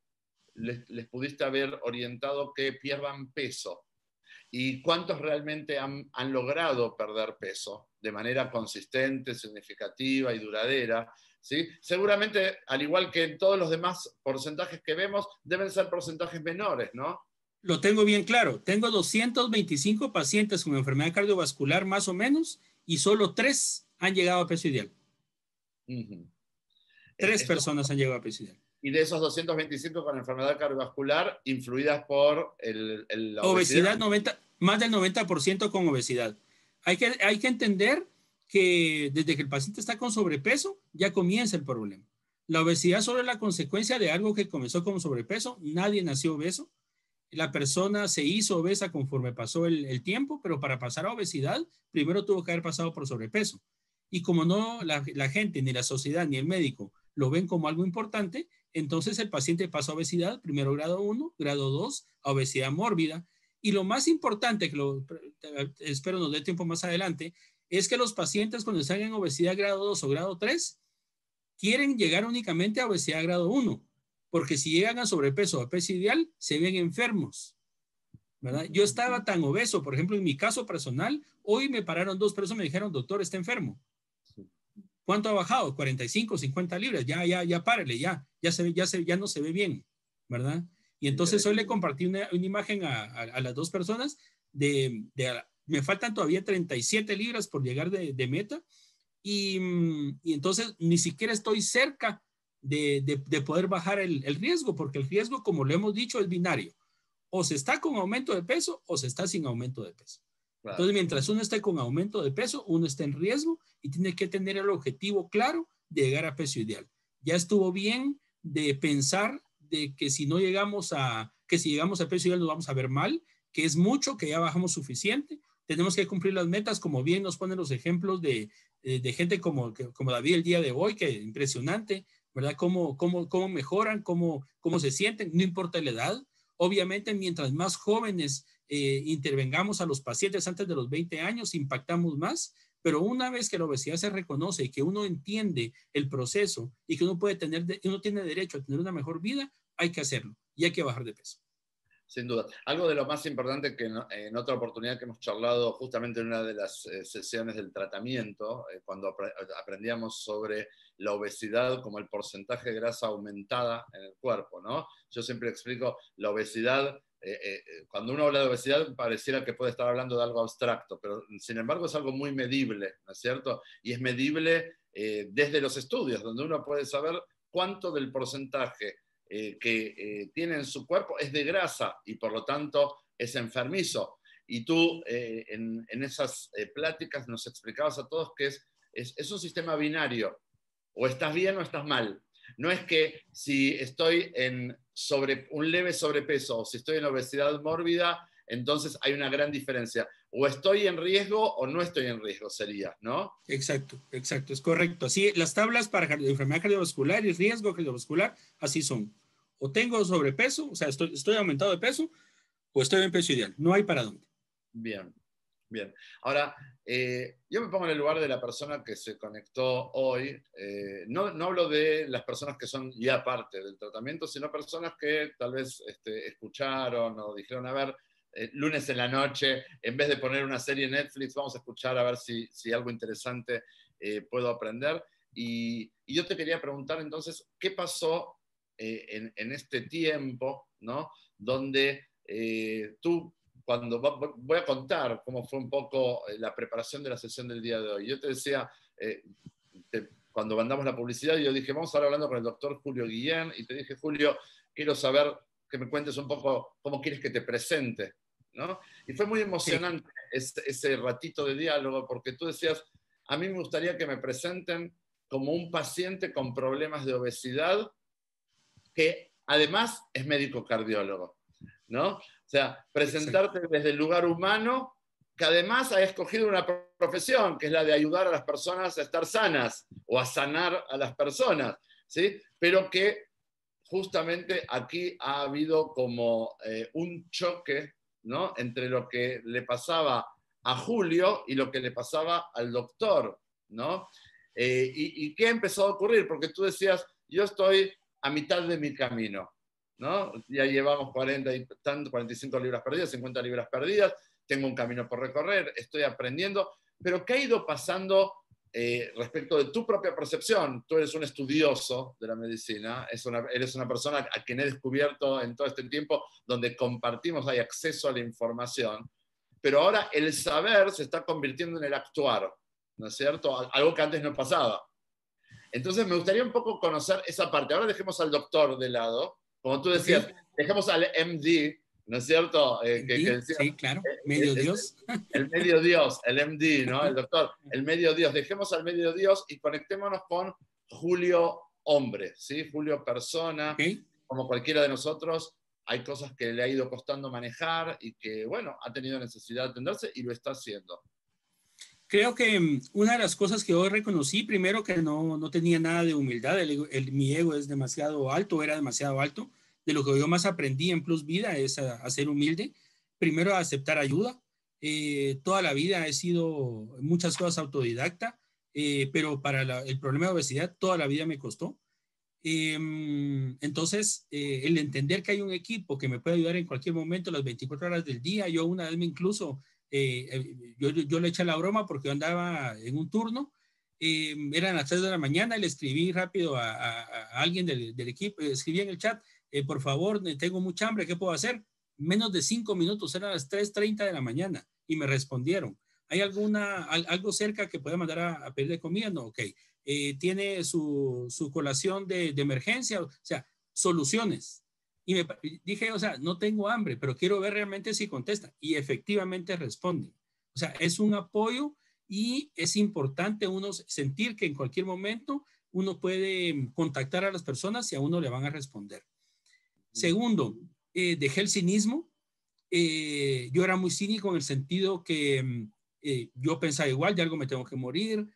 les, pudiste haber orientado que pierdan peso? ¿Y cuántos realmente han, logrado perder peso de manera consistente, significativa y duradera? ¿sí? Seguramente, al igual que en todos los demás porcentajes que vemos, deben ser porcentajes menores, ¿no? Lo tengo bien claro. Tengo 225 pacientes con enfermedad cardiovascular más o menos y solo tres han llegado a peso ideal. Tres personas han llegado a peso Y de esos 225 con enfermedad cardiovascular, influidas por el, la obesidad. 90, más del 90% con obesidad. Hay que, hay que entender que desde que el paciente está con sobrepeso, ya comienza el problema. La obesidad solo es la consecuencia de algo que comenzó como sobrepeso. Nadie nació obeso. La persona se hizo obesa conforme pasó el, tiempo, pero para pasar a obesidad, primero tuvo que haber pasado por sobrepeso. Y como no la gente, ni la sociedad, ni el médico lo ven como algo importante, entonces el paciente pasa a obesidad, primero grado 1, grado 2, a obesidad mórbida. Y lo más importante, que lo, espero nos dé tiempo más adelante, es que los pacientes cuando están en obesidad grado 2 o grado 3, quieren llegar únicamente a obesidad grado 1, porque si llegan a sobrepeso o a peso ideal, se ven enfermos. ¿verdad? Yo estaba tan obeso, por ejemplo, en mi caso personal, hoy me pararon dos personas y me dijeron, doctor, está enfermo. ¿Cuánto ha bajado? 45, 50 libras. Ya, ya, ya párele, ya. Ya, se, ya, se, ya no se ve bien, ¿verdad? Y entonces hoy le compartí una, una imagen a, a, las dos personas de, de, me faltan todavía 37 libras por llegar de, de meta y, y, entonces ni siquiera estoy cerca de, de poder bajar el, el, riesgo, porque el riesgo, como lo hemos dicho, es binario. O se está con aumento de peso o se está sin aumento de peso. Entonces, mientras uno esté con aumento de peso, uno está en riesgo y tiene que tener el objetivo claro de llegar a peso ideal. Ya estuvo bien de pensar de que si no llegamos a, que si llegamos a peso ideal nos vamos a ver mal, que es mucho, que ya bajamos suficiente. Tenemos que cumplir las metas, como bien nos ponen los ejemplos de, de, gente como, como David el día de hoy, que impresionante, ¿verdad? Cómo, cómo, cómo mejoran, cómo, cómo se sienten, no importa la edad. Obviamente, mientras más jóvenes eh, intervengamos a los pacientes antes de los 20 años, impactamos más, pero una vez que la obesidad se reconoce y que uno entiende el proceso y que uno puede tener, uno tiene derecho a tener una mejor vida, hay que hacerlo y hay que bajar de peso. Sin duda. Algo de lo más importante que en, otra oportunidad que hemos charlado justamente en una de las eh, sesiones del tratamiento, eh, cuando aprendíamos sobre la obesidad como el porcentaje de grasa aumentada en el cuerpo, ¿no? Yo siempre explico, la obesidad eh, eh, eh, cuando uno habla de obesidad pareciera que puede estar hablando de algo abstracto, pero sin embargo es algo muy medible, ¿no es cierto? Y es medible desde los estudios, donde uno puede saber cuánto del porcentaje que tienen tiene en su cuerpo es de grasa y por lo tanto es enfermizo. Y tú en, esas pláticas nos explicabas a todos que es, es, es un sistema binario, o estás bien o estás mal. No es que si estoy en sobre, un leve sobrepeso o si estoy en obesidad mórbida, entonces hay una gran diferencia. O estoy en riesgo o no estoy en riesgo, sería, ¿no? Exacto, exacto, es correcto. Así, las tablas para enfermedad cardiovascular y riesgo cardiovascular, así son. O tengo sobrepeso, o sea, estoy, estoy aumentado de peso, o estoy en peso ideal. No hay para dónde. Bien, bien. Ahora, eh, yo me pongo en el lugar de la persona que se conectó hoy. Eh, no, no, hablo de las personas que son ya parte del tratamiento, sino personas que tal vez este, escucharon o dijeron, a ver, eh, lunes en la noche, en vez de poner una serie en Netflix, vamos a escuchar a ver si, si algo interesante puedo aprender. Y, yo te quería preguntar entonces, ¿qué pasó en, en, este tiempo, ¿no? Donde tú cuando voy a contar cómo fue un poco eh, la preparación de la sesión del día de hoy. Yo te decía, eh, cuando mandamos la publicidad, yo dije, vamos a estar hablando con el doctor Julio Guillén, y te dije, Julio, quiero saber que me cuentes un poco cómo quieres que te presente. ¿no? Y fue muy emocionante ese, ese ratito de diálogo, porque tú decías, a mí me gustaría que me presenten como un paciente con problemas de obesidad que además es médico cardiólogo. ¿no? O sea, presentarte desde el lugar humano, que además ha escogido una profesión, que es la de ayudar a las personas a estar sanas o a sanar a las personas, ¿sí? Pero que justamente aquí ha habido como eh, un choque, ¿no? Entre lo que le pasaba a Julio y lo que le pasaba al doctor, ¿no? Eh, y, ¿Y qué empezó a ocurrir? Porque tú decías, yo estoy a mitad de mi camino. Ya llevamos 40 y tanto, 45 libras perdidas, 50 libras perdidas, tengo un camino por recorrer, estoy aprendiendo, pero ¿qué ha ido pasando eh, respecto de tu propia percepción? Tú eres un estudioso de la medicina, eres una persona a quien he descubierto en todo este tiempo donde compartimos, hay acceso a la información, pero ahora el saber se está convirtiendo en el actuar, ¿no es cierto? Algo que antes no pasaba. Entonces me gustaría un poco conocer esa parte. Ahora dejemos al doctor de lado como tú decías, dejemos al MD, ¿no es cierto? Eh, sí, claro, eh, medio Dios. El, medio Dios, el MD, ¿no? El doctor, el medio Dios. Dejemos al medio Dios y conectémonos con Julio Hombre, ¿sí? Julio Persona, como cualquiera de nosotros. Hay cosas que le ha ido costando manejar y que, bueno, ha tenido necesidad de atenderse y lo está haciendo. Creo que mm, una de las cosas que hoy reconocí, primero que no, no tenía nada de humildad, el, mi ego es demasiado alto, era demasiado alto. De lo que yo más aprendí en Plus Vida es a, ser humilde, primero a aceptar ayuda. Eh, toda la vida he sido muchas cosas autodidacta, eh, pero para el problema de obesidad toda la vida me costó. Em, entonces, eh, el entender que hay un equipo que me puede ayudar en cualquier momento, las 24 horas del día, yo una vez me incluso eh, eh, yo, le eché la broma porque andaba en un turno, eh, eran las 3 de la mañana y le escribí rápido a, alguien del, del, equipo, escribí en el chat, por favor, tengo mucha hambre, ¿qué puedo hacer? Menos de 5 minutos, eran las 3.30 de la mañana y me respondieron. ¿Hay alguna, algo cerca que pueda mandar a, pedir de comida? No, ok. ¿Tiene su, su colación de, de emergencia? O sea, soluciones. Y me dije, o sea, no tengo hambre, pero quiero ver realmente si contesta. Y efectivamente responden. O sea, es un apoyo y es importante uno sentir que en cualquier momento uno puede contactar a las personas y a uno le van a responder. Segundo, eh, dejé el cinismo. Eh, yo era muy cínico en el sentido que mm, eh, yo pensaba igual, de algo me tengo que morir.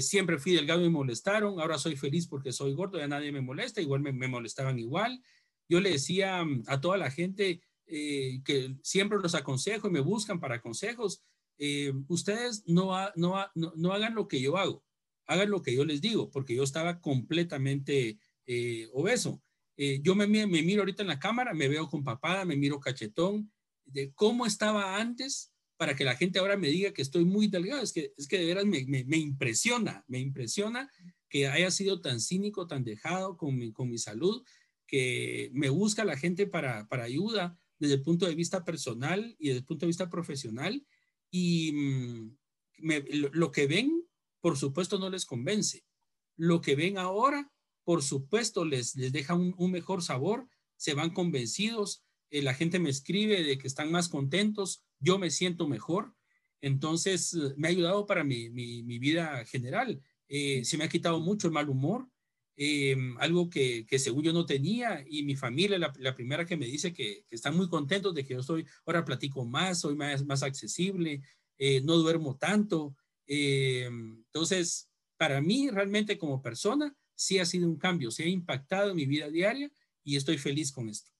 siempre fui delgado y me molestaron. Ahora soy feliz porque soy gordo, ya nadie me molesta. Igual me, me molestaban igual. Yo le decía mm, a toda la gente eh, que siempre los aconsejo y me buscan para consejos, eh, ustedes no, no, no, hagan lo que yo hago, hagan lo que yo les digo, porque yo estaba completamente eh, obeso. yo me, me, miro ahorita en la cámara, me veo con papada, me miro cachetón, de cómo estaba antes para que la gente ahora me diga que estoy muy delgado. Es que, es que de veras me, me, impresiona, me impresiona que haya sido tan cínico, tan dejado con mi, con mi salud que me busca la gente para, para ayuda desde el punto de vista personal y desde el punto de vista profesional. Y mm, lo, que ven, por supuesto, no les convence. Lo que ven ahora, por supuesto les, les deja un, mejor sabor, se van convencidos, eh, la gente me escribe de que están más contentos, yo me siento mejor, entonces eh, me ha ayudado para mi, mi, vida general, eh, se me ha quitado mucho el mal humor, algo que, que, según yo no tenía y mi familia, la, la primera que me dice que, que, están muy contentos de que yo estoy, ahora platico más, soy más, más accesible, no duermo tanto, entonces para mí realmente como persona sí ha sido un cambio, se ha impactado en mi vida diaria y estoy feliz con esto.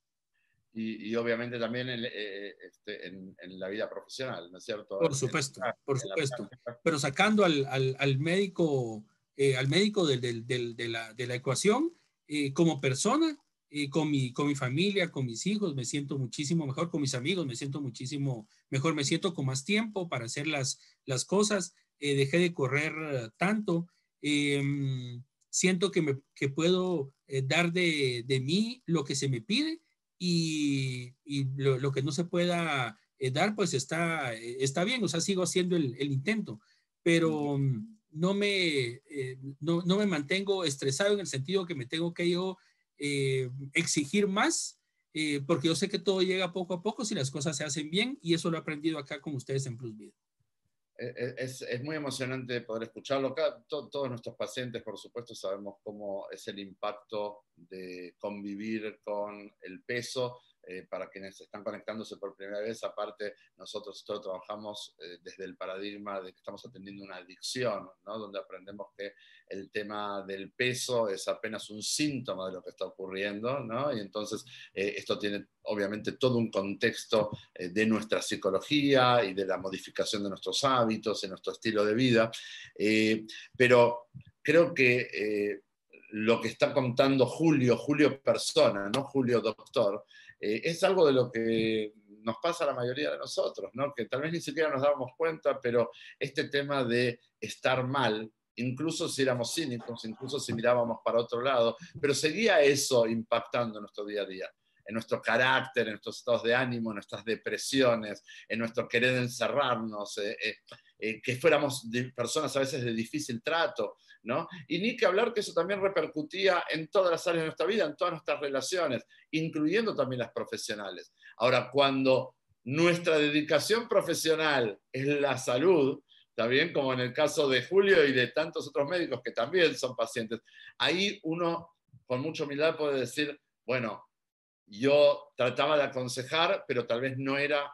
Y, obviamente también eh, este, en, en, la vida profesional, ¿no es cierto? Por supuesto, por supuesto. Pero sacando al, al, al médico, eh, al médico de, de, la, de, la, ecuación, eh, como persona, con, mi, con mi familia, con mis hijos, me siento muchísimo mejor, con mis amigos, me siento muchísimo mejor, me siento con más tiempo para hacer las, las cosas, dejé de correr tanto. Em, siento que, me, que puedo eh, dar de, de, mí lo que se me pide y, y lo, lo, que no se pueda eh, dar, pues está, eh, está bien, o sea, sigo haciendo el, el intento, pero mm, no me, no, no, me mantengo estresado en el sentido que me tengo que yo exigir más, porque yo sé que todo llega poco a poco si las cosas se hacen bien y eso lo he aprendido acá con ustedes en Plus es, es, muy emocionante poder escucharlo. todos nuestros pacientes, por supuesto, sabemos cómo es el impacto de convivir con el peso eh, para quienes están conectándose por primera vez, aparte nosotros todos trabajamos eh, desde el paradigma de que estamos atendiendo una adicción, ¿no? donde aprendemos que el tema del peso es apenas un síntoma de lo que está ocurriendo, ¿no? y entonces eh, esto tiene obviamente todo un contexto de nuestra psicología y de la modificación de nuestros hábitos, de nuestro estilo de vida, pero creo que lo que está contando Julio, Julio persona, no Julio doctor, eh, es algo de lo que nos pasa a la mayoría de nosotros, ¿no? que tal vez ni siquiera nos dábamos cuenta, pero este tema de estar mal, incluso si éramos cínicos, incluso si mirábamos para otro lado, pero seguía eso impactando en nuestro día a día en nuestro carácter, en nuestros estados de ánimo, en nuestras depresiones, en nuestro querer encerrarnos, eh, eh, que fuéramos personas a veces de difícil trato, y ni que hablar que eso también repercutía en todas las áreas de nuestra vida, en todas nuestras relaciones, incluyendo también las profesionales. Ahora, cuando nuestra dedicación profesional es la salud, también como en el caso de Julio y de tantos otros médicos que también son pacientes, ahí uno con mucha humildad puede decir, bueno, yo trataba de aconsejar, pero tal vez no era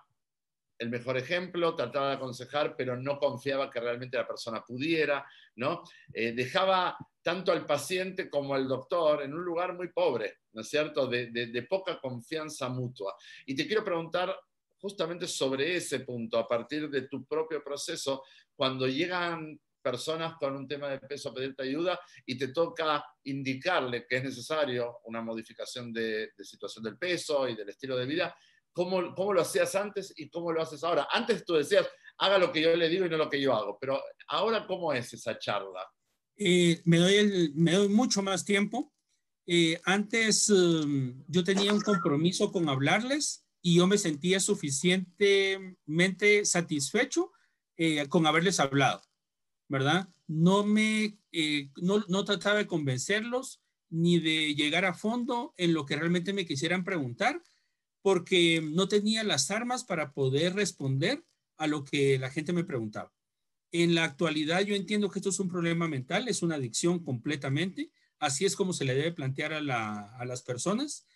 el mejor ejemplo, trataba de aconsejar, pero no confiaba que realmente la persona pudiera, ¿no? Eh, dejaba tanto al paciente como al doctor en un lugar muy pobre, ¿no es cierto?, de, de, poca confianza mutua. Y te quiero preguntar justamente sobre ese punto, a partir de tu propio proceso, cuando llegan personas con un tema de peso a pedirte ayuda y te toca indicarle que es necesario una modificación de, de situación del peso y del estilo de vida, cómo, cómo lo hacías antes y cómo lo haces ahora. Antes tú decías, haga lo que yo le digo y no lo que yo hago, pero ahora, ¿cómo es esa charla? Eh, me, doy me doy mucho más tiempo. Eh, antes um, yo tenía un compromiso con hablarles y yo me sentía suficientemente satisfecho eh, con haberles hablado, ¿verdad? No me, no, no trataba de convencerlos ni de llegar a fondo en lo que realmente me quisieran preguntar, porque no tenía las armas para poder responder a lo que la gente me preguntaba. En la actualidad yo entiendo que esto es un problema mental, es una adicción completamente. Así es como se le debe plantear a, las personas.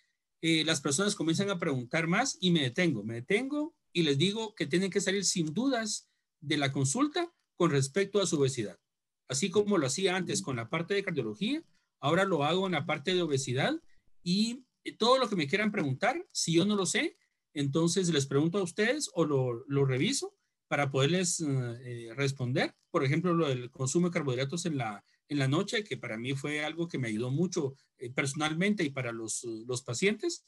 Eh, las personas comienzan a preguntar más y me detengo, me detengo y les digo que tienen que salir sin dudas de la consulta con respecto a su obesidad. Así como lo hacía antes con la parte de cardiología, ahora lo hago en la parte de obesidad y todo lo que me quieran preguntar, si yo no lo sé, entonces les pregunto a ustedes o lo, lo reviso para poderles eh, responder. Por ejemplo, lo del consumo de carbohidratos en la, en la noche, que para mí fue algo que me ayudó mucho eh, personalmente y para los, los pacientes.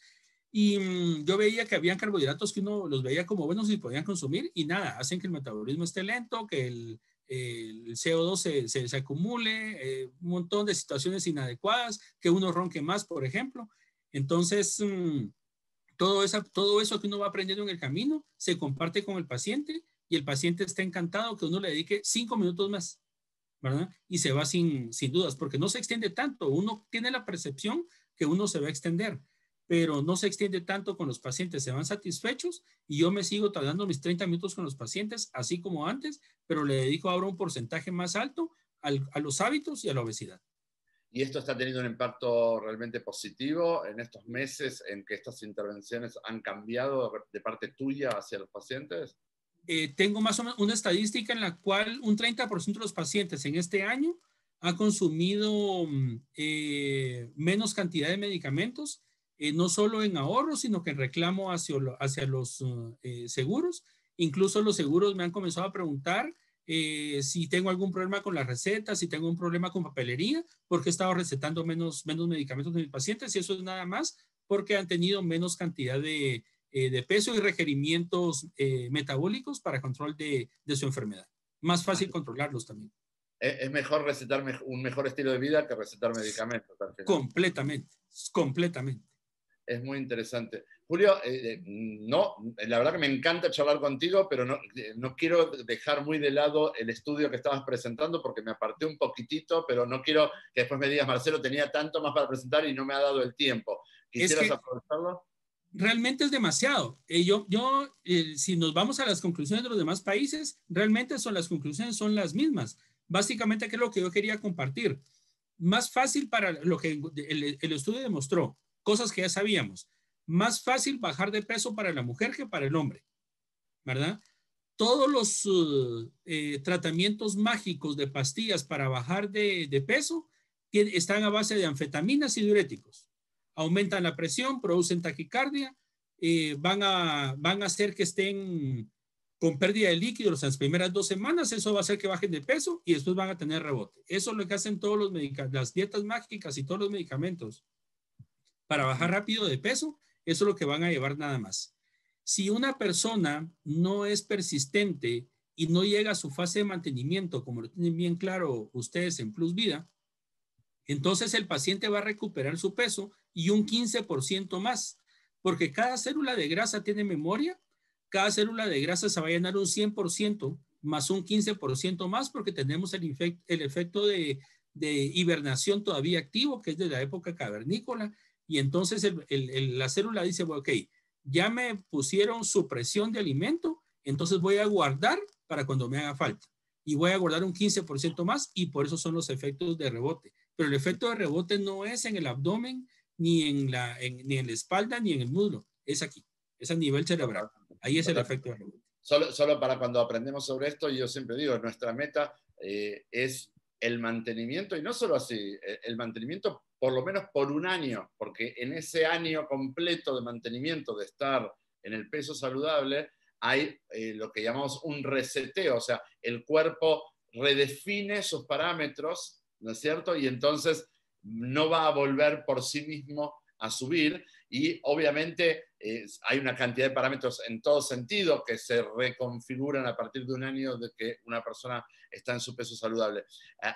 Y mm, yo veía que habían carbohidratos que uno los veía como buenos y podían consumir y nada, hacen que el metabolismo esté lento, que el, el CO2 se, se, se acumule, eh, un montón de situaciones inadecuadas, que uno ronque más, por ejemplo. Entonces, mm, todo, todo eso que uno va aprendiendo en el camino se comparte con el paciente y el paciente está encantado que uno le dedique cinco minutos más. ¿verdad? Y se va sin, sin dudas, porque no se extiende tanto. Uno tiene la percepción que uno se va a extender, pero no se extiende tanto con los pacientes, se van satisfechos y yo me sigo tardando mis 30 minutos con los pacientes, así como antes, pero le dedico ahora un porcentaje más alto a los hábitos y a la obesidad. ¿Y esto está teniendo un impacto realmente positivo en estos meses en que estas intervenciones han cambiado de parte tuya hacia los pacientes? Eh, tengo más o menos una estadística en la cual un 30% de los pacientes en este año ha consumido mm, eh, menos cantidad de medicamentos, eh, no solo en ahorro, sino que en reclamo hacia, hacia los seguros. Incluso los seguros me han comenzado a preguntar si tengo algún problema con las recetas, si tengo un problema con papelería, porque he estado recetando menos, menos medicamentos de mis pacientes y eso es nada más porque han tenido menos cantidad de, eh, de peso y requerimientos eh, metabólicos para control de, su enfermedad. Más fácil controlarlos también. Es mejor recetar un mejor estilo de vida que recetar medicamentos. Completamente, completamente. Es muy interesante. Julio, eh, no, la verdad que me encanta charlar contigo, pero no, no quiero dejar muy de lado el estudio que estabas presentando porque me aparté un poquitito, pero no quiero que después me digas, Marcelo, tenía tanto más para presentar y no me ha dado el tiempo. ¿Quisieras aprovecharlo? realmente es demasiado. Eh, yo, yo eh, si nos vamos a las conclusiones de los demás países, realmente son las conclusiones son las mismas. Básicamente, ¿qué es lo que yo quería compartir? Más fácil para lo que el, estudio demostró, cosas que ya sabíamos. Más fácil bajar de peso para la mujer que para el hombre, ¿verdad? Todos los eh, tratamientos mágicos de pastillas para bajar de, peso están a base de anfetaminas y diuréticos aumentan la presión, producen taquicardia, eh, van, a, van a hacer que estén con pérdida de líquidos las primeras dos semanas, eso va a hacer que bajen de peso y después van a tener rebote. Eso es lo que hacen todos los las dietas mágicas y todos los medicamentos para bajar rápido de peso, eso es lo que van a llevar nada más. Si una persona no es persistente y no llega a su fase de mantenimiento, como lo tienen bien claro ustedes en Plus Vida, entonces el paciente va a recuperar su peso y un 15% más, porque cada célula de grasa tiene memoria, cada célula de grasa se va a llenar un 100% más un 15% más porque tenemos el, el efecto de, hibernación todavía activo, que es de la época cavernícola, y entonces la célula dice, bueno, ok, ya me pusieron supresión de alimento, entonces voy a guardar para cuando me haga falta. Y voy a guardar un 15% más y por eso son los efectos de rebote. Pero el efecto de rebote no es en el abdomen, ni en la, ni en la espalda, ni en el muslo. Es aquí, es a nivel cerebral. Ahí es el efecto de rebote. Solo, solo para cuando aprendemos sobre esto, yo siempre digo, nuestra meta eh, es el mantenimiento, y no solo así, eh, el mantenimiento por lo menos por un año, porque en ese año completo de mantenimiento, de estar en el peso saludable, hay eh, lo que llamamos un reseteo, o sea, el cuerpo redefine sus parámetros, ¿no es cierto? Y entonces no va a volver por sí mismo a subir y obviamente hay una cantidad de parámetros en todo sentido que se reconfiguran a partir de un año de que una persona está en su peso saludable.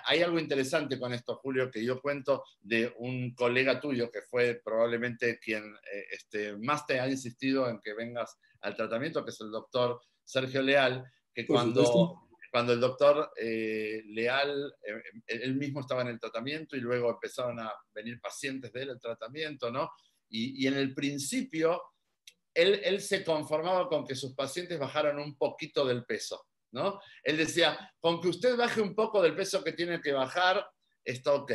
hay algo interesante con esto, Julio, que yo cuento de un colega tuyo que fue probablemente quien eh, este, más te ha insistido en que vengas al tratamiento, que es el doctor Sergio Leal, que cuando cuando el doctor eh, Leal, eh, él mismo estaba en el tratamiento y luego empezaron a venir pacientes de él al tratamiento, ¿no? Y, en el principio, él, él, se conformaba con que sus pacientes bajaran un poquito del peso, ¿no? Él decía, con que usted baje un poco del peso que tiene que bajar, está ok.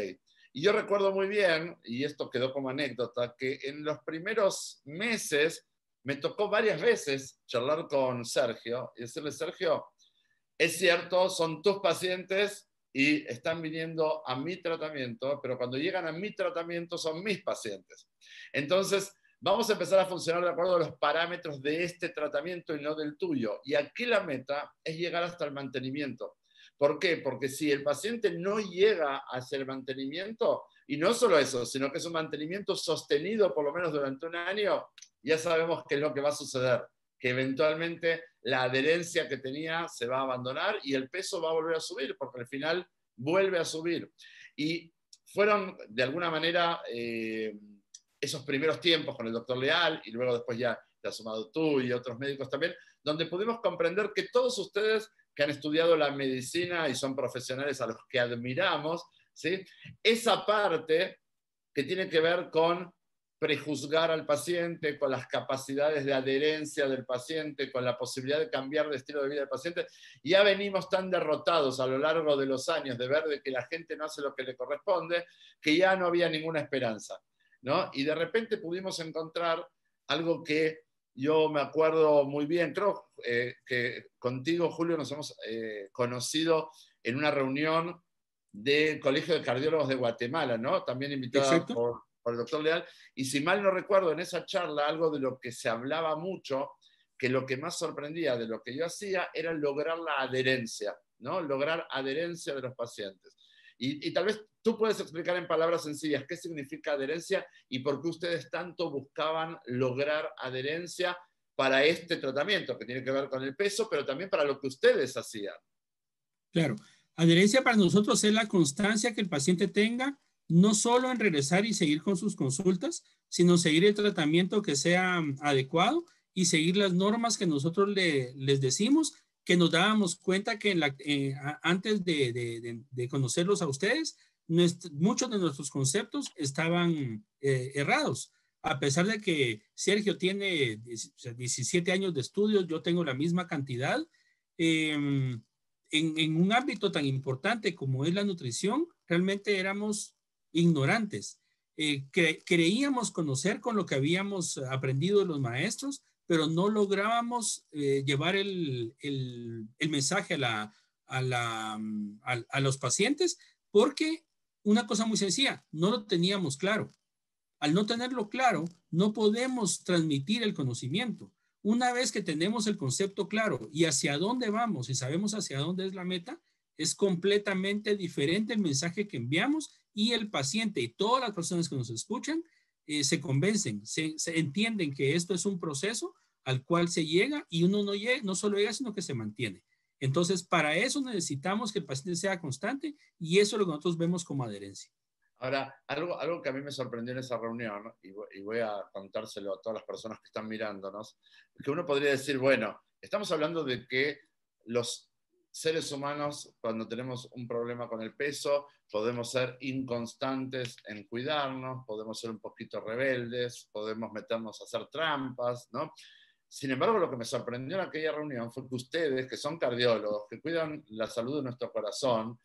Y yo recuerdo muy bien, y esto quedó como anécdota, que en los primeros meses me tocó varias veces charlar con Sergio y decirle, Sergio, es cierto, son tus pacientes y están viniendo a mi tratamiento, pero cuando llegan a mi tratamiento son mis pacientes. Entonces, vamos a empezar a funcionar de acuerdo a los parámetros de este tratamiento y no del tuyo. Y aquí la meta es llegar hasta el mantenimiento. ¿Por qué? Porque si el paciente no llega a hacer mantenimiento, y no solo eso, sino que es un mantenimiento sostenido por lo menos durante un año, ya sabemos qué es lo que va a suceder que eventualmente la adherencia que tenía se va a abandonar y el peso va a volver a subir, porque al final vuelve a subir. Y fueron, de alguna manera, eh, esos primeros tiempos con el doctor Leal y luego después ya te has sumado tú y otros médicos también, donde pudimos comprender que todos ustedes que han estudiado la medicina y son profesionales a los que admiramos, ¿sí? esa parte que tiene que ver con prejuzgar al paciente, con las capacidades de adherencia del paciente, con la posibilidad de cambiar de estilo de vida del paciente. Ya venimos tan derrotados a lo largo de los años de ver de que la gente no hace lo que le corresponde, que ya no había ninguna esperanza. ¿no? Y de repente pudimos encontrar algo que yo me acuerdo muy bien, creo eh, que contigo, Julio, nos hemos eh, conocido en una reunión del Colegio de Cardiólogos de Guatemala, ¿no? También invitada por, por el doctor Leal. Y si mal no recuerdo, en esa charla algo de lo que se hablaba mucho, que lo que más sorprendía de lo que yo hacía era lograr la adherencia, ¿no? Lograr adherencia de los pacientes. Y, tal vez tú puedes explicar en palabras sencillas qué significa adherencia y por qué ustedes tanto buscaban lograr adherencia para este tratamiento, que tiene que ver con el peso, pero también para lo que ustedes hacían. Claro, adherencia para nosotros es la constancia que el paciente tenga no solo en regresar y seguir con sus consultas, sino seguir el tratamiento que sea adecuado y seguir las normas que nosotros le, les decimos, que nos dábamos cuenta que eh, antes de, conocerlos a ustedes, muchos de nuestros conceptos estaban eh, errados. A pesar de que Sergio tiene 17 años de estudios, yo tengo la misma cantidad. Em, en, un ámbito tan importante como es la nutrición, realmente éramos ignorantes. Eh, creíamos conocer con lo que habíamos aprendido de los maestros, pero no lográbamos eh, llevar el, mensaje a, la, a, la, a, los pacientes porque una cosa muy sencilla, no lo teníamos claro. Al no tenerlo claro, no podemos transmitir el conocimiento. Una vez que tenemos el concepto claro y hacia dónde vamos y sabemos hacia dónde es la meta, es completamente diferente el mensaje que enviamos y el paciente y todas las personas que nos escuchan eh, se convencen, se, entienden que esto es un proceso al cual se llega y uno no, llega, no solo llega, sino que se mantiene. Entonces, para eso necesitamos que el paciente sea constante y eso es lo que nosotros vemos como adherencia. Ahora, algo, algo que a mí me sorprendió en esa reunión, y, y voy a contárselo a todas las personas que están mirándonos, que uno podría decir, bueno, estamos hablando de que los seres humanos, cuando tenemos un problema con el peso, podemos ser inconstantes en cuidarnos, podemos ser un poquito rebeldes, podemos meternos a hacer trampas, ¿no? Sin embargo, lo que me sorprendió en aquella reunión fue que ustedes, que son cardiólogos, que cuidan la salud de nuestro corazón,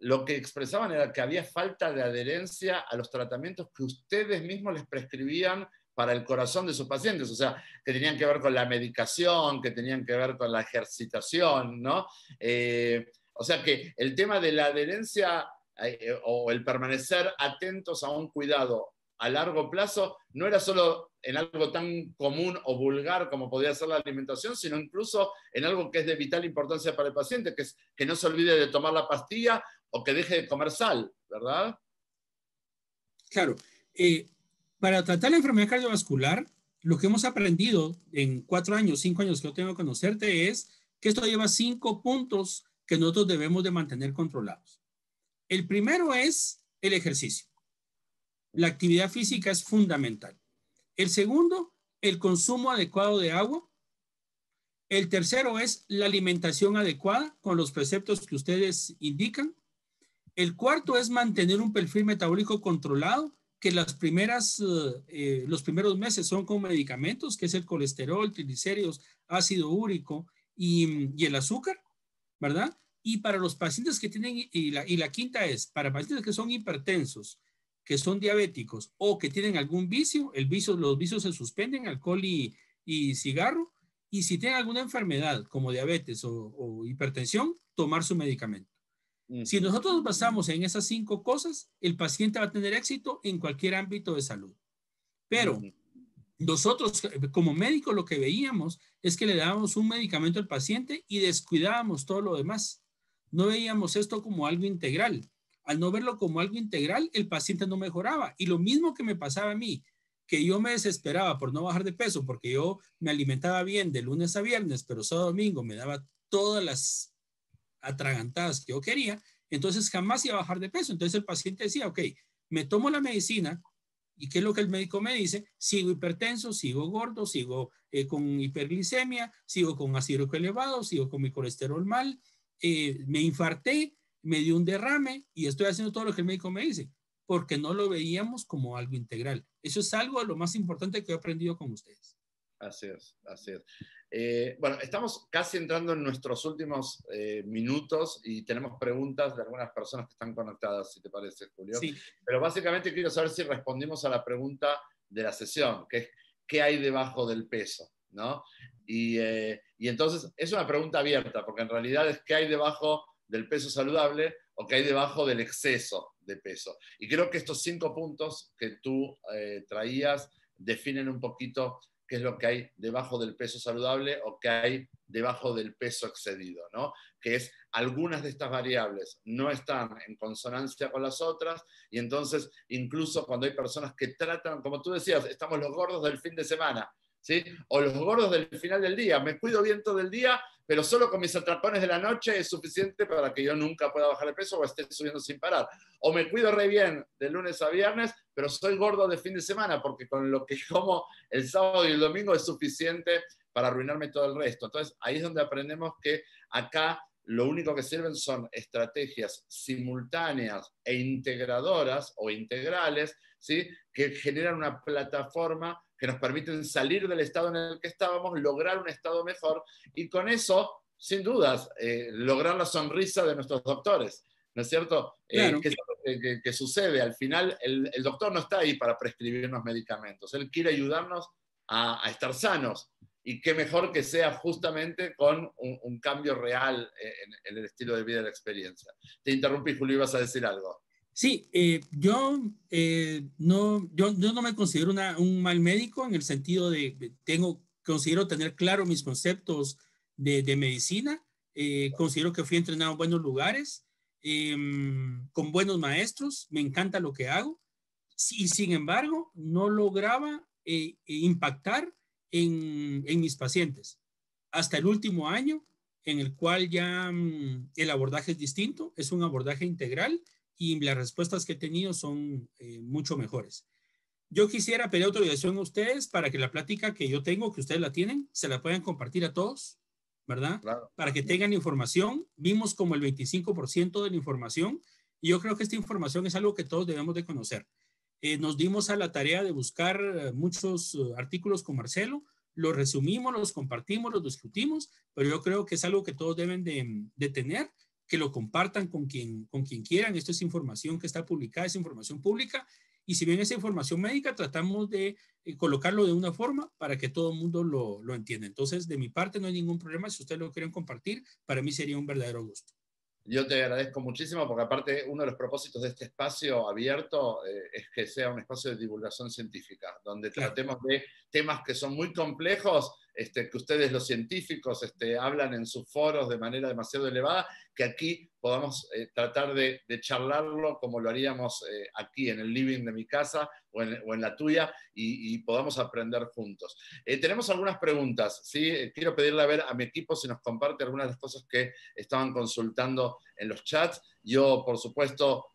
lo que expresaban era que había falta de adherencia a los tratamientos que ustedes mismos les prescribían para el corazón de sus pacientes, o sea, que tenían que ver con la medicación, que tenían que ver con la ejercitación, ¿no? Eh, o sea que el tema de la adherencia eh, o el permanecer atentos a un cuidado a largo plazo no era solo en algo tan común o vulgar como podía ser la alimentación, sino incluso en algo que es de vital importancia para el paciente, que es que no se olvide de tomar la pastilla o que deje de comer sal, ¿verdad? Claro. Eh, para tratar la enfermedad cardiovascular, lo que hemos aprendido en cuatro años, cinco años que yo tengo que conocerte es que esto lleva cinco puntos que nosotros debemos de mantener controlados. El primero es el ejercicio. La actividad física es fundamental. El segundo, el consumo adecuado de agua. El tercero es la alimentación adecuada con los preceptos que ustedes indican. El cuarto es mantener un perfil metabólico controlado que las primeras, eh, los primeros meses son con medicamentos, que es el colesterol, triglicéridos, ácido úrico y, y, el azúcar, ¿verdad? Y para los pacientes que tienen, y la, y la quinta es, para pacientes que son hipertensos, que son diabéticos o que tienen algún vicio, el vicio, los vicios se suspenden, alcohol y, y cigarro, y si tienen alguna enfermedad como diabetes o hipertensión, tomar su medicamento. Si nosotros nos basamos en esas cinco cosas, el paciente va a tener éxito en cualquier ámbito de salud. Pero nosotros como médicos lo que veíamos es que le dábamos un medicamento al paciente y descuidábamos todo lo demás. No veíamos esto como algo integral. Al no verlo como algo integral, el paciente no mejoraba. Y lo mismo que me pasaba a mí, que yo me desesperaba por no bajar de peso porque yo me alimentaba bien de lunes a viernes, pero sábado domingo me daba todas las atragantadas que yo quería, entonces jamás iba a bajar de peso. Entonces el paciente decía, ok, me tomo la medicina ¿Y qué es lo que el médico me dice? Sigo hipertenso, sigo gordo, sigo eh, con hiperglicemia, sigo con ácido elevado, sigo con mi colesterol mal, eh, me infarté, me dio un derrame y estoy haciendo todo lo que el médico me dice, porque no lo veíamos como algo integral. Eso es algo de lo más importante que he aprendido con ustedes. Así es, así es. Eh, bueno, estamos casi entrando en nuestros últimos eh, minutos y tenemos preguntas de algunas personas que están conectadas, si te parece, Julio. Sí. Pero básicamente quiero saber si respondimos a la pregunta de la sesión, que es ¿qué hay debajo del peso? ¿no? Y, eh, y entonces es una pregunta abierta, porque en realidad es qué hay debajo del peso saludable o qué hay debajo del exceso de peso. Y creo que estos cinco puntos que tú traías definen un poquito qué es lo que hay debajo del peso saludable o qué hay debajo del peso excedido, ¿no? Que es algunas de estas variables no están en consonancia con las otras y entonces incluso cuando hay personas que tratan, como tú decías, estamos los gordos del fin de semana, ¿sí? O los gordos del final del día, me cuido bien todo el día, pero solo con mis atrapones de la noche es suficiente para que yo nunca pueda bajar de peso o esté subiendo sin parar. O me cuido re bien de lunes a viernes, pero soy gordo de fin de semana porque con lo que como el sábado y el domingo es suficiente para arruinarme todo el resto. Entonces ahí es donde aprendemos que acá lo único que sirven son estrategias simultáneas e integradoras o integrales, ¿sí? que generan una plataforma que nos permiten salir del estado en el que estábamos, lograr un estado mejor y con eso, sin dudas, eh, lograr la sonrisa de nuestros doctores. ¿No es cierto? Eh, ¿Qué que, sucede? Al final, el, doctor no está ahí para prescribirnos medicamentos. Él quiere ayudarnos a, estar sanos. Y qué mejor que sea justamente con un, cambio real en, en, el estilo de vida y la experiencia. Te interrumpí, Julio, ibas a decir algo. Sí, eh, yo, eh, no, yo, no me considero un mal médico en el sentido de, tengo, considero tener claro mis conceptos de, medicina, eh, considero que fui entrenado en buenos lugares, em, con buenos maestros, me encanta lo que hago, y sin embargo, no lograba impactar en, en, mis pacientes. Hasta el último año, en el cual ya mm, el abordaje es distinto, es un abordaje integral y las respuestas que he tenido son eh, mucho mejores. Yo quisiera pedir autorización a ustedes para que la plática que yo tengo, que ustedes la tienen, se la puedan compartir a todos, ¿verdad? Para que tengan información. Vimos como el 25% de la información y yo creo que esta información es algo que todos debemos de conocer. Eh, nos dimos a la tarea de buscar eh, muchos artículos con Marcelo, los resumimos, los compartimos, los discutimos, pero yo creo que es algo que todos deben de, de tener que lo compartan con quien, con quien quieran. Esto es información que está publicada, es información pública. Y si bien es información médica, tratamos de eh, colocarlo de una forma para que todo el mundo lo, lo entienda. Entonces, de mi parte, no hay ningún problema. Si ustedes lo quieren compartir, para mí sería un verdadero gusto. Yo te agradezco muchísimo porque aparte uno de los propósitos de este espacio abierto eh, es que sea un espacio de divulgación científica, donde tratemos de temas que son muy complejos este, que ustedes los científicos este, hablan en sus foros de manera demasiado elevada, que aquí podamos eh, tratar de, charlarlo como lo haríamos eh, aquí en el living de mi casa o en, la tuya y, podamos aprender juntos. Eh, tenemos algunas preguntas, ¿sí? quiero pedirle a ver a mi equipo si nos comparte algunas de las cosas que estaban consultando en los chats. Yo, por supuesto,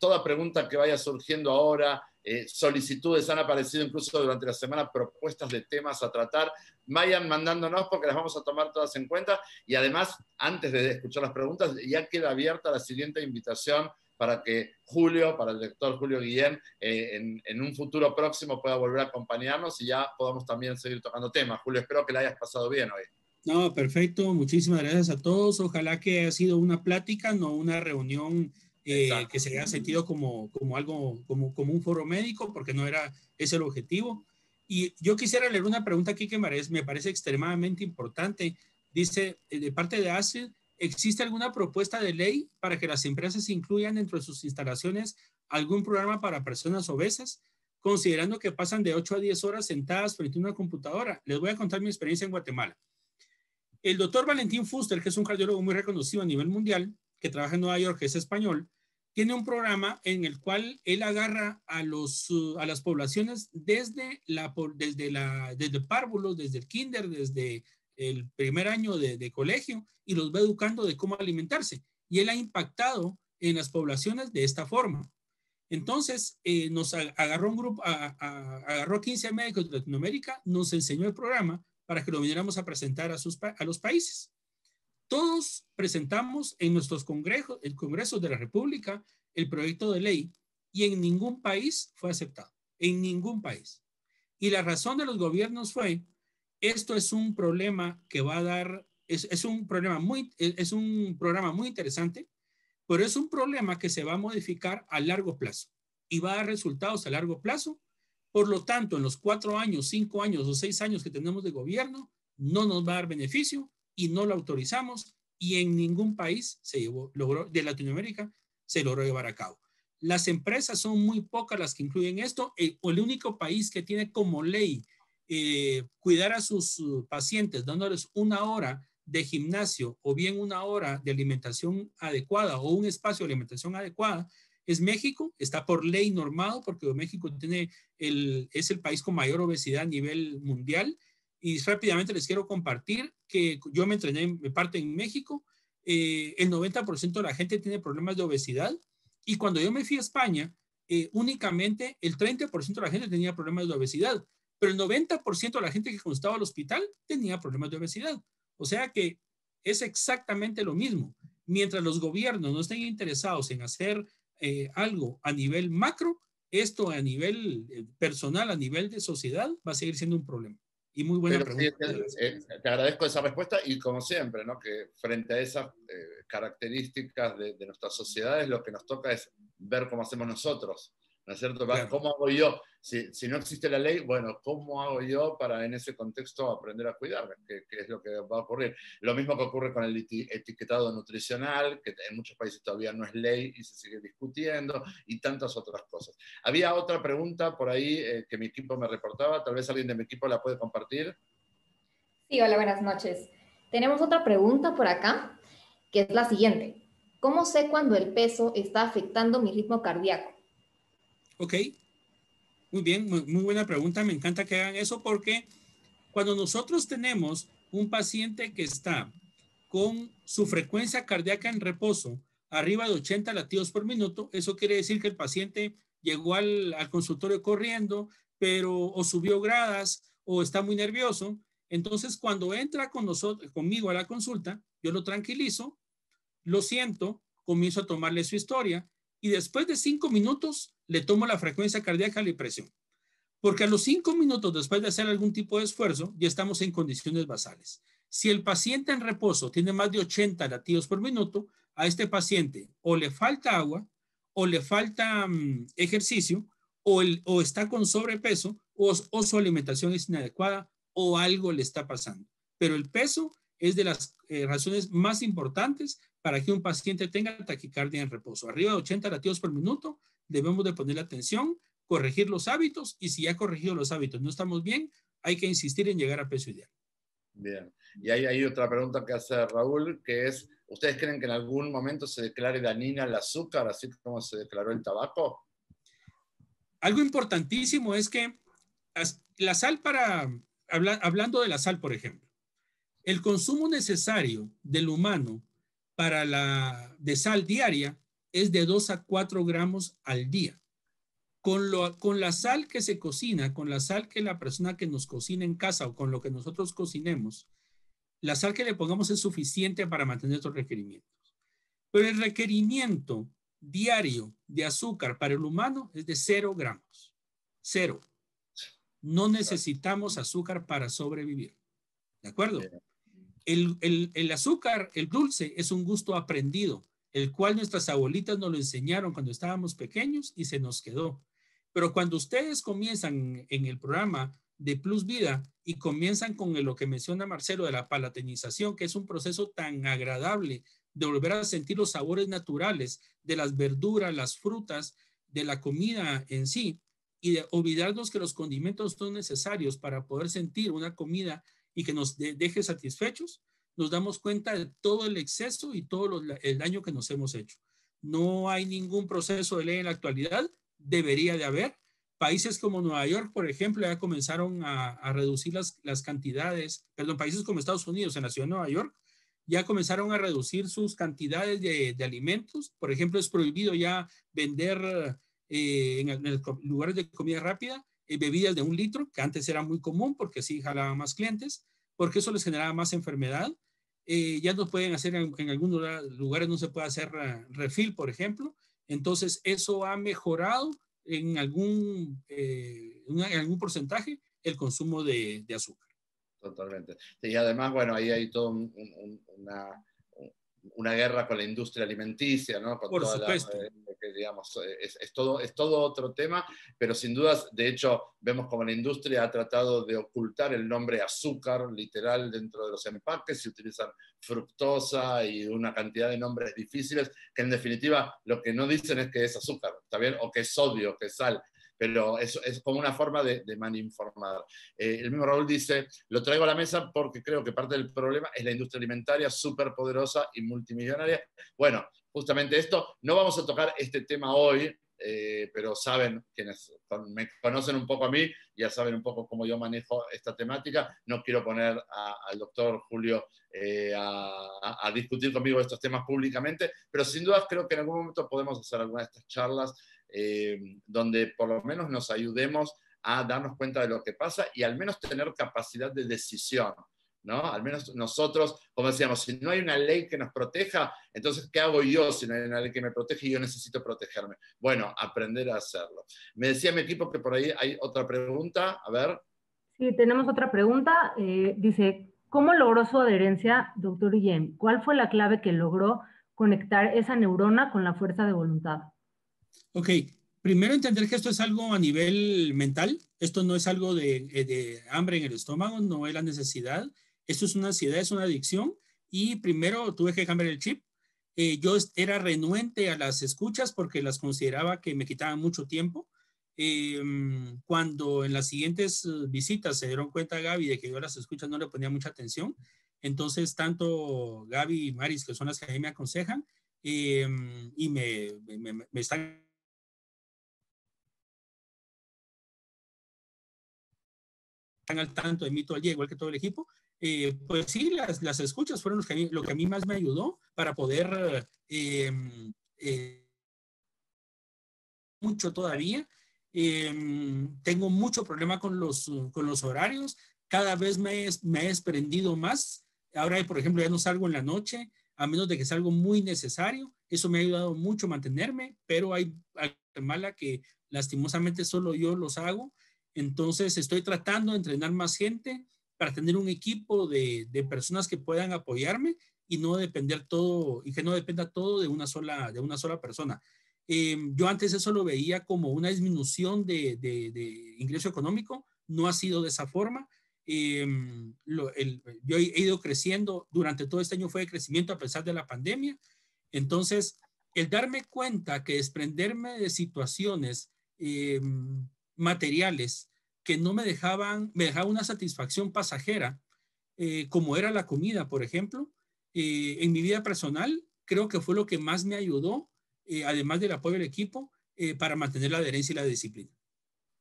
toda pregunta que vaya surgiendo ahora, eh, solicitudes han aparecido incluso durante la semana, propuestas de temas a tratar. Vayan mandándonos porque las vamos a tomar todas en cuenta. Y además, antes de escuchar las preguntas, ya queda abierta la siguiente invitación para que Julio, para el doctor Julio Guillén, eh, en, un futuro próximo pueda volver a acompañarnos y ya podamos también seguir tocando temas. Julio, espero que la hayas pasado bien hoy. No, perfecto. Muchísimas gracias a todos. Ojalá que haya sido una plática, no una reunión eh, que se haya sentido como, como algo, como, como un foro médico, porque no era ese el objetivo. Y yo quisiera leer una pregunta aquí que me parece, me parece extremadamente importante. Dice, eh, de parte de ACID, ¿existe alguna propuesta de ley para que las empresas incluyan dentro de sus instalaciones algún programa para personas obesas, considerando que pasan de 8 a 10 horas sentadas frente a una computadora? Les voy a contar mi experiencia en Guatemala. El doctor Valentín Fuster, que es un cardiólogo muy reconocido a nivel mundial, que trabaja en Nueva York, que es español, tiene un programa en el cual él agarra a, los, uh, a las poblaciones desde, la, desde, la, desde párvulos, desde el kinder, desde el primer año de, de, colegio y los va educando de cómo alimentarse. Y él ha impactado en las poblaciones de esta forma. Entonces, eh, nos agarró un grupo, agarró 15 médicos de Latinoamérica, nos enseñó el programa para que lo viniéramos a presentar a, sus, a los países. Todos presentamos en nuestros congresos, el Congreso de la República, el proyecto de ley y en ningún país fue aceptado, en ningún país. Y la razón de los gobiernos fue, esto es un problema que va a dar, es, es un problema muy, es un programa muy interesante, pero es un problema que se va a modificar a largo plazo y va a dar resultados a largo plazo. Por lo tanto, en los cuatro años, cinco años o seis años que tenemos de gobierno, no nos va a dar beneficio y no lo autorizamos y en ningún país se logró, de Latinoamérica se logró llevar a cabo. Las empresas son muy pocas las que incluyen esto. El, el único país que tiene como ley eh, cuidar a sus pacientes dándoles una hora de gimnasio o bien una hora de alimentación adecuada o un espacio de alimentación adecuada es México, está por ley normado porque México tiene el, es el país con mayor obesidad a nivel mundial. Y rápidamente les quiero compartir que yo me entrené en parte en México, eh, el 90% de la gente tiene problemas de obesidad y cuando yo me fui a España, eh, únicamente el 30% de la gente tenía problemas de obesidad, pero el 90% de la gente que constaba al hospital tenía problemas de obesidad. O sea que es exactamente lo mismo. Mientras los gobiernos no estén interesados en hacer eh, algo a nivel macro, esto a nivel personal, a nivel de sociedad, va a seguir siendo un problema. Y muy buena pregunta. Eh, te, agradezco esa respuesta y como siempre, ¿no? que frente a esas características de, de nuestras sociedades, lo que nos toca es ver cómo hacemos nosotros ¿no es cierto? ¿Cómo hago yo? Si, si, no existe la ley, bueno, ¿cómo hago yo para en ese contexto aprender a cuidarme? ¿Qué, es lo que va a ocurrir? Lo mismo que ocurre con el etiquetado nutricional, que en muchos países todavía no es ley y se sigue discutiendo, y tantas otras cosas. Había otra pregunta por ahí eh, que mi equipo me reportaba, tal vez alguien de mi equipo la puede compartir. Sí, hola, buenas noches. Tenemos otra pregunta por acá, que es la siguiente. ¿Cómo sé cuando el peso está afectando mi ritmo cardíaco? Ok, muy bien, muy, buena pregunta. Me encanta que hagan eso porque cuando nosotros tenemos un paciente que está con su frecuencia cardíaca en reposo arriba de 80 latidos por minuto, eso quiere decir que el paciente llegó al, al consultorio corriendo, pero o subió gradas o está muy nervioso. Entonces, cuando entra con nosotros, conmigo a la consulta, yo lo tranquilizo, lo siento, comienzo a tomarle su historia y después de cinco minutos le tomo la frecuencia cardíaca y la presión. Porque a los cinco minutos después de hacer algún tipo de esfuerzo, ya estamos en condiciones basales. Si el paciente en reposo tiene más de 80 latidos por minuto, a este paciente o le falta agua, o le falta mm, ejercicio, o, el, o, está con sobrepeso, o, su alimentación es inadecuada, o algo le está pasando. Pero el peso es de las eh, razones más importantes para que un paciente tenga taquicardia en reposo. Arriba de 80 latidos por minuto, debemos de poner atención, corregir los hábitos y si ya corregido los hábitos no estamos bien, hay que insistir en llegar a peso ideal. Bien. Y hay, hay otra pregunta que hace Raúl, que es, ¿ustedes creen que en algún momento se declare dañina el azúcar, así como se declaró el tabaco? Algo importantísimo es que la sal para, hablando de la sal, por ejemplo, el consumo necesario del humano para la de sal diaria es de 2 a 4 gramos al día. Con, lo, con la sal que se cocina, con la sal que la persona que nos cocina en casa o con lo que nosotros cocinemos, la sal que le pongamos es suficiente para mantener estos requerimientos. Pero el requerimiento diario de azúcar para el humano es de 0 gramos. Cero. No necesitamos azúcar para sobrevivir. ¿De acuerdo? El, azúcar, el dulce, es un gusto aprendido, el cual nuestras abuelitas nos lo enseñaron cuando estábamos pequeños y se nos quedó. Pero cuando ustedes comienzan en el programa de Plus Vida y comienzan con lo que menciona Marcelo de la palatinización, que es un proceso tan agradable de volver a sentir los sabores naturales de las verduras, las frutas, de la comida en sí, y de olvidarnos que los condimentos son necesarios para poder sentir una comida y que nos deje satisfechos, nos damos cuenta de todo el exceso y todo el daño que nos hemos hecho. No hay ningún proceso de ley en la actualidad, debería de haber. Países como Nueva York, por ejemplo, ya comenzaron a, reducir las, las, cantidades, perdón, países como Estados Unidos, en la ciudad de Nueva York, ya comenzaron a reducir sus cantidades de, alimentos. Por ejemplo, es prohibido ya vender en, en, lugares de comida rápida, bebidas de un litro, que antes era muy común porque sí jalaba más clientes, porque eso les generaba más enfermedad. ya no pueden hacer, en, en algunos lugares no se puede hacer refil, por ejemplo. Entonces, eso ha mejorado en algún, en algún porcentaje el consumo de, azúcar. Totalmente. Y además, bueno, ahí hay toda un, una, una, guerra con la industria alimenticia, ¿no? Con Por supuesto. La, eh, digamos, es, es, todo, es todo otro tema, pero sin dudas, de hecho, vemos como la industria ha tratado de ocultar el nombre azúcar, literal, dentro de los empaques, se utilizan fructosa y una cantidad de nombres difíciles, que en definitiva lo que no dicen es que es azúcar, ¿está bien? O que es sodio, que es sal pero es, es como una forma de, de malinformar. Eh, el mismo Raúl dice, lo traigo a la mesa porque creo que parte del problema es la industria alimentaria súper poderosa y multimillonaria. Bueno, justamente esto, no vamos a tocar este tema hoy, eh, pero saben, quienes me conocen un poco a mí, ya saben un poco cómo yo manejo esta temática. No quiero poner al doctor Julio eh, a, a, discutir conmigo estos temas públicamente, pero sin duda creo que en algún momento podemos hacer alguna de estas charlas eh, donde por lo menos nos ayudemos a darnos cuenta de lo que pasa y al menos tener capacidad de decisión. ¿no? Al menos nosotros, como decíamos, si no hay una ley que nos proteja, entonces, ¿qué hago yo si no hay una ley que me protege y yo necesito protegerme? Bueno, aprender a hacerlo. Me decía mi equipo que por ahí hay otra pregunta. A ver. Sí, tenemos otra pregunta. Eh, dice, ¿cómo logró su adherencia, doctor Guillem? ¿Cuál fue la clave que logró conectar esa neurona con la fuerza de voluntad? Ok, primero entender que esto es algo a nivel mental, esto no es algo de, eh, de, hambre en el estómago, no es la necesidad, esto es una ansiedad, es una adicción y primero tuve que cambiar el chip. Eh, yo era renuente a las escuchas porque las consideraba que me quitaban mucho tiempo. Eh, cuando en las siguientes eh, visitas se dieron cuenta Gaby de que yo a las escuchas no le ponía mucha atención, entonces tanto Gaby y Maris, que son las que a mí me aconsejan, eh, y me, me, me están al tanto de mí todo el día, igual que todo el equipo, eh, pues sí, las, las, escuchas fueron que mí, lo que a mí más me ayudó para poder eh, eh, mucho todavía. tengo mucho problema con los, con los horarios. Cada vez me, me he desprendido más. Ahora, por ejemplo, ya no salgo en la noche, a menos de que sea algo muy necesario. Eso me ha ayudado mucho a mantenerme, pero hay mala que lastimosamente solo yo los hago. Entonces estoy tratando de entrenar más gente para tener un equipo de, de, personas que puedan apoyarme y no depender todo y que no dependa todo de una sola, de una sola persona. Eh, yo antes eso lo veía como una disminución de, de ingreso económico, no ha sido de esa forma. Eh, lo, el, yo he ido creciendo durante todo este año fue de crecimiento a pesar de la pandemia. Entonces, el darme cuenta que desprenderme de situaciones eh, materiales que no me dejaban, me dejaba una satisfacción pasajera, eh, como era la comida, por ejemplo, eh, en mi vida personal, creo que fue lo que más me ayudó, eh, además del apoyo del equipo, eh, para mantener la adherencia y la disciplina.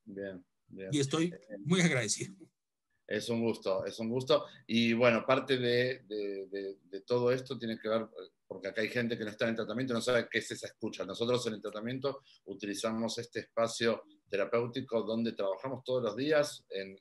Bien, bien. Y estoy muy agradecido. Es un gusto, es un gusto. Y bueno, parte de, todo esto tiene que ver porque acá hay gente que no está en tratamiento y no sabe qué es esa escucha. Nosotros en el tratamiento utilizamos este espacio terapéutico donde trabajamos todos los días en,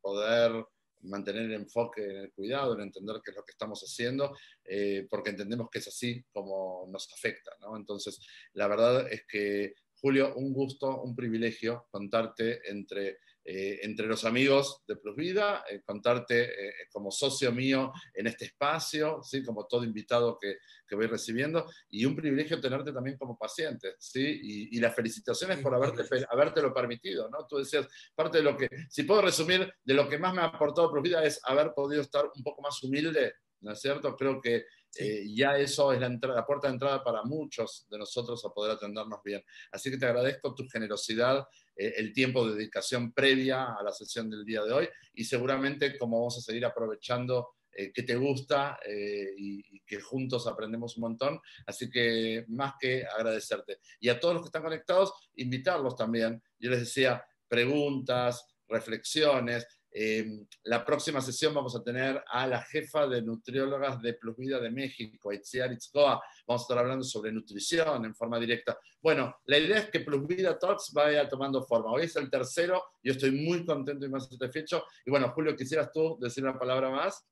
poder mantener el enfoque en el cuidado, en entender qué es lo que estamos haciendo, eh, porque entendemos que es así como nos afecta. Entonces, la verdad es que, Julio, un gusto, un privilegio contarte entre eh, entre los amigos de Plus Vida, eh, contarte eh, como socio mío en este espacio, ¿sí? como todo invitado que, que, voy recibiendo, y un privilegio tenerte también como paciente, ¿sí? y, y las felicitaciones por haberte, habértelo permitido, ¿no? Tú decías, parte de lo que, si puedo resumir, de lo que más me ha aportado Plus Vida es haber podido estar un poco más humilde, ¿no es cierto? Creo que Sí. Eh, ya eso es la, la, puerta de entrada para muchos de nosotros a poder atendernos bien. Así que te agradezco tu generosidad, el tiempo de dedicación previa a la sesión del día de hoy y seguramente como vamos a seguir aprovechando eh, que te gusta eh, y, y, que juntos aprendemos un montón. Así que más que agradecerte. Y a todos los que están conectados, invitarlos también. Yo les decía preguntas, reflexiones Eh, la próxima sesión vamos a tener a la jefa de nutriólogas de Plus Vida de México, Itziar Itzkoa. Vamos a estar hablando sobre nutrición en forma directa. Bueno, la idea es que Plus Vida Talks vaya tomando forma. Hoy es el tercero, yo estoy muy contento y más satisfecho. Y bueno, Julio, quisieras tú decir una palabra más.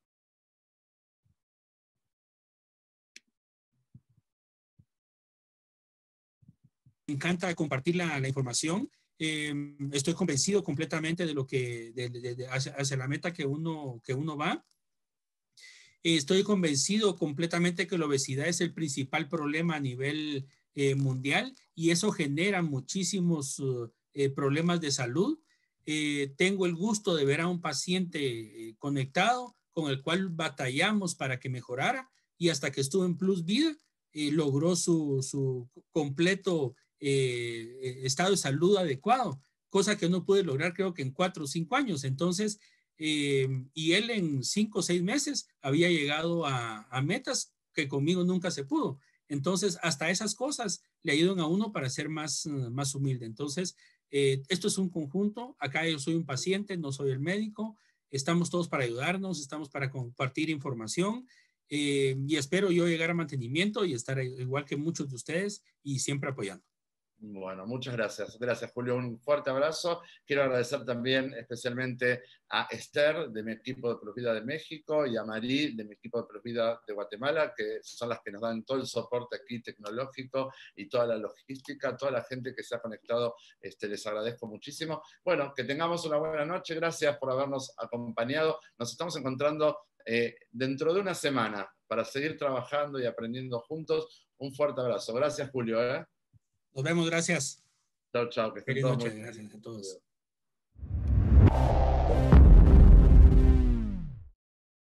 Me encanta compartir la información eh, estoy convencido completamente de lo que, hacia, la meta que uno, que uno va. Estoy convencido completamente que la obesidad es el principal problema a nivel eh, mundial y eso genera muchísimos eh, problemas de salud. tengo el gusto de ver a un paciente conectado con el cual batallamos para que mejorara y hasta que estuvo en Plus Vida logró su, su completo eh, estado de salud adecuado, cosa que no pude lograr creo que en cuatro o cinco años. Entonces, eh, y él en cinco o seis meses había llegado a, metas que conmigo nunca se pudo. Entonces, hasta esas cosas le ayudan a uno para ser más, más humilde. Entonces, eh, esto es un conjunto. Acá yo soy un paciente, no soy el médico. Estamos todos para ayudarnos, estamos para compartir información. y espero yo llegar a mantenimiento y estar igual que muchos de ustedes y siempre apoyando. Bueno, muchas gracias. Gracias, Julio. Un fuerte abrazo. Quiero agradecer también especialmente a Esther de mi equipo de Profida de México y a Marí de mi equipo de Profida de Guatemala, que son las que nos dan todo el soporte aquí tecnológico y toda la logística, toda la gente que se ha conectado. Este, les agradezco muchísimo. Bueno, que tengamos una buena noche. Gracias por habernos acompañado. Nos estamos encontrando eh, dentro de una semana para seguir trabajando y aprendiendo juntos. Un fuerte abrazo. Gracias, Julio. ¿eh? Nos vemos, gracias. Chao, chao. Que Feliz noche, gracias a todos.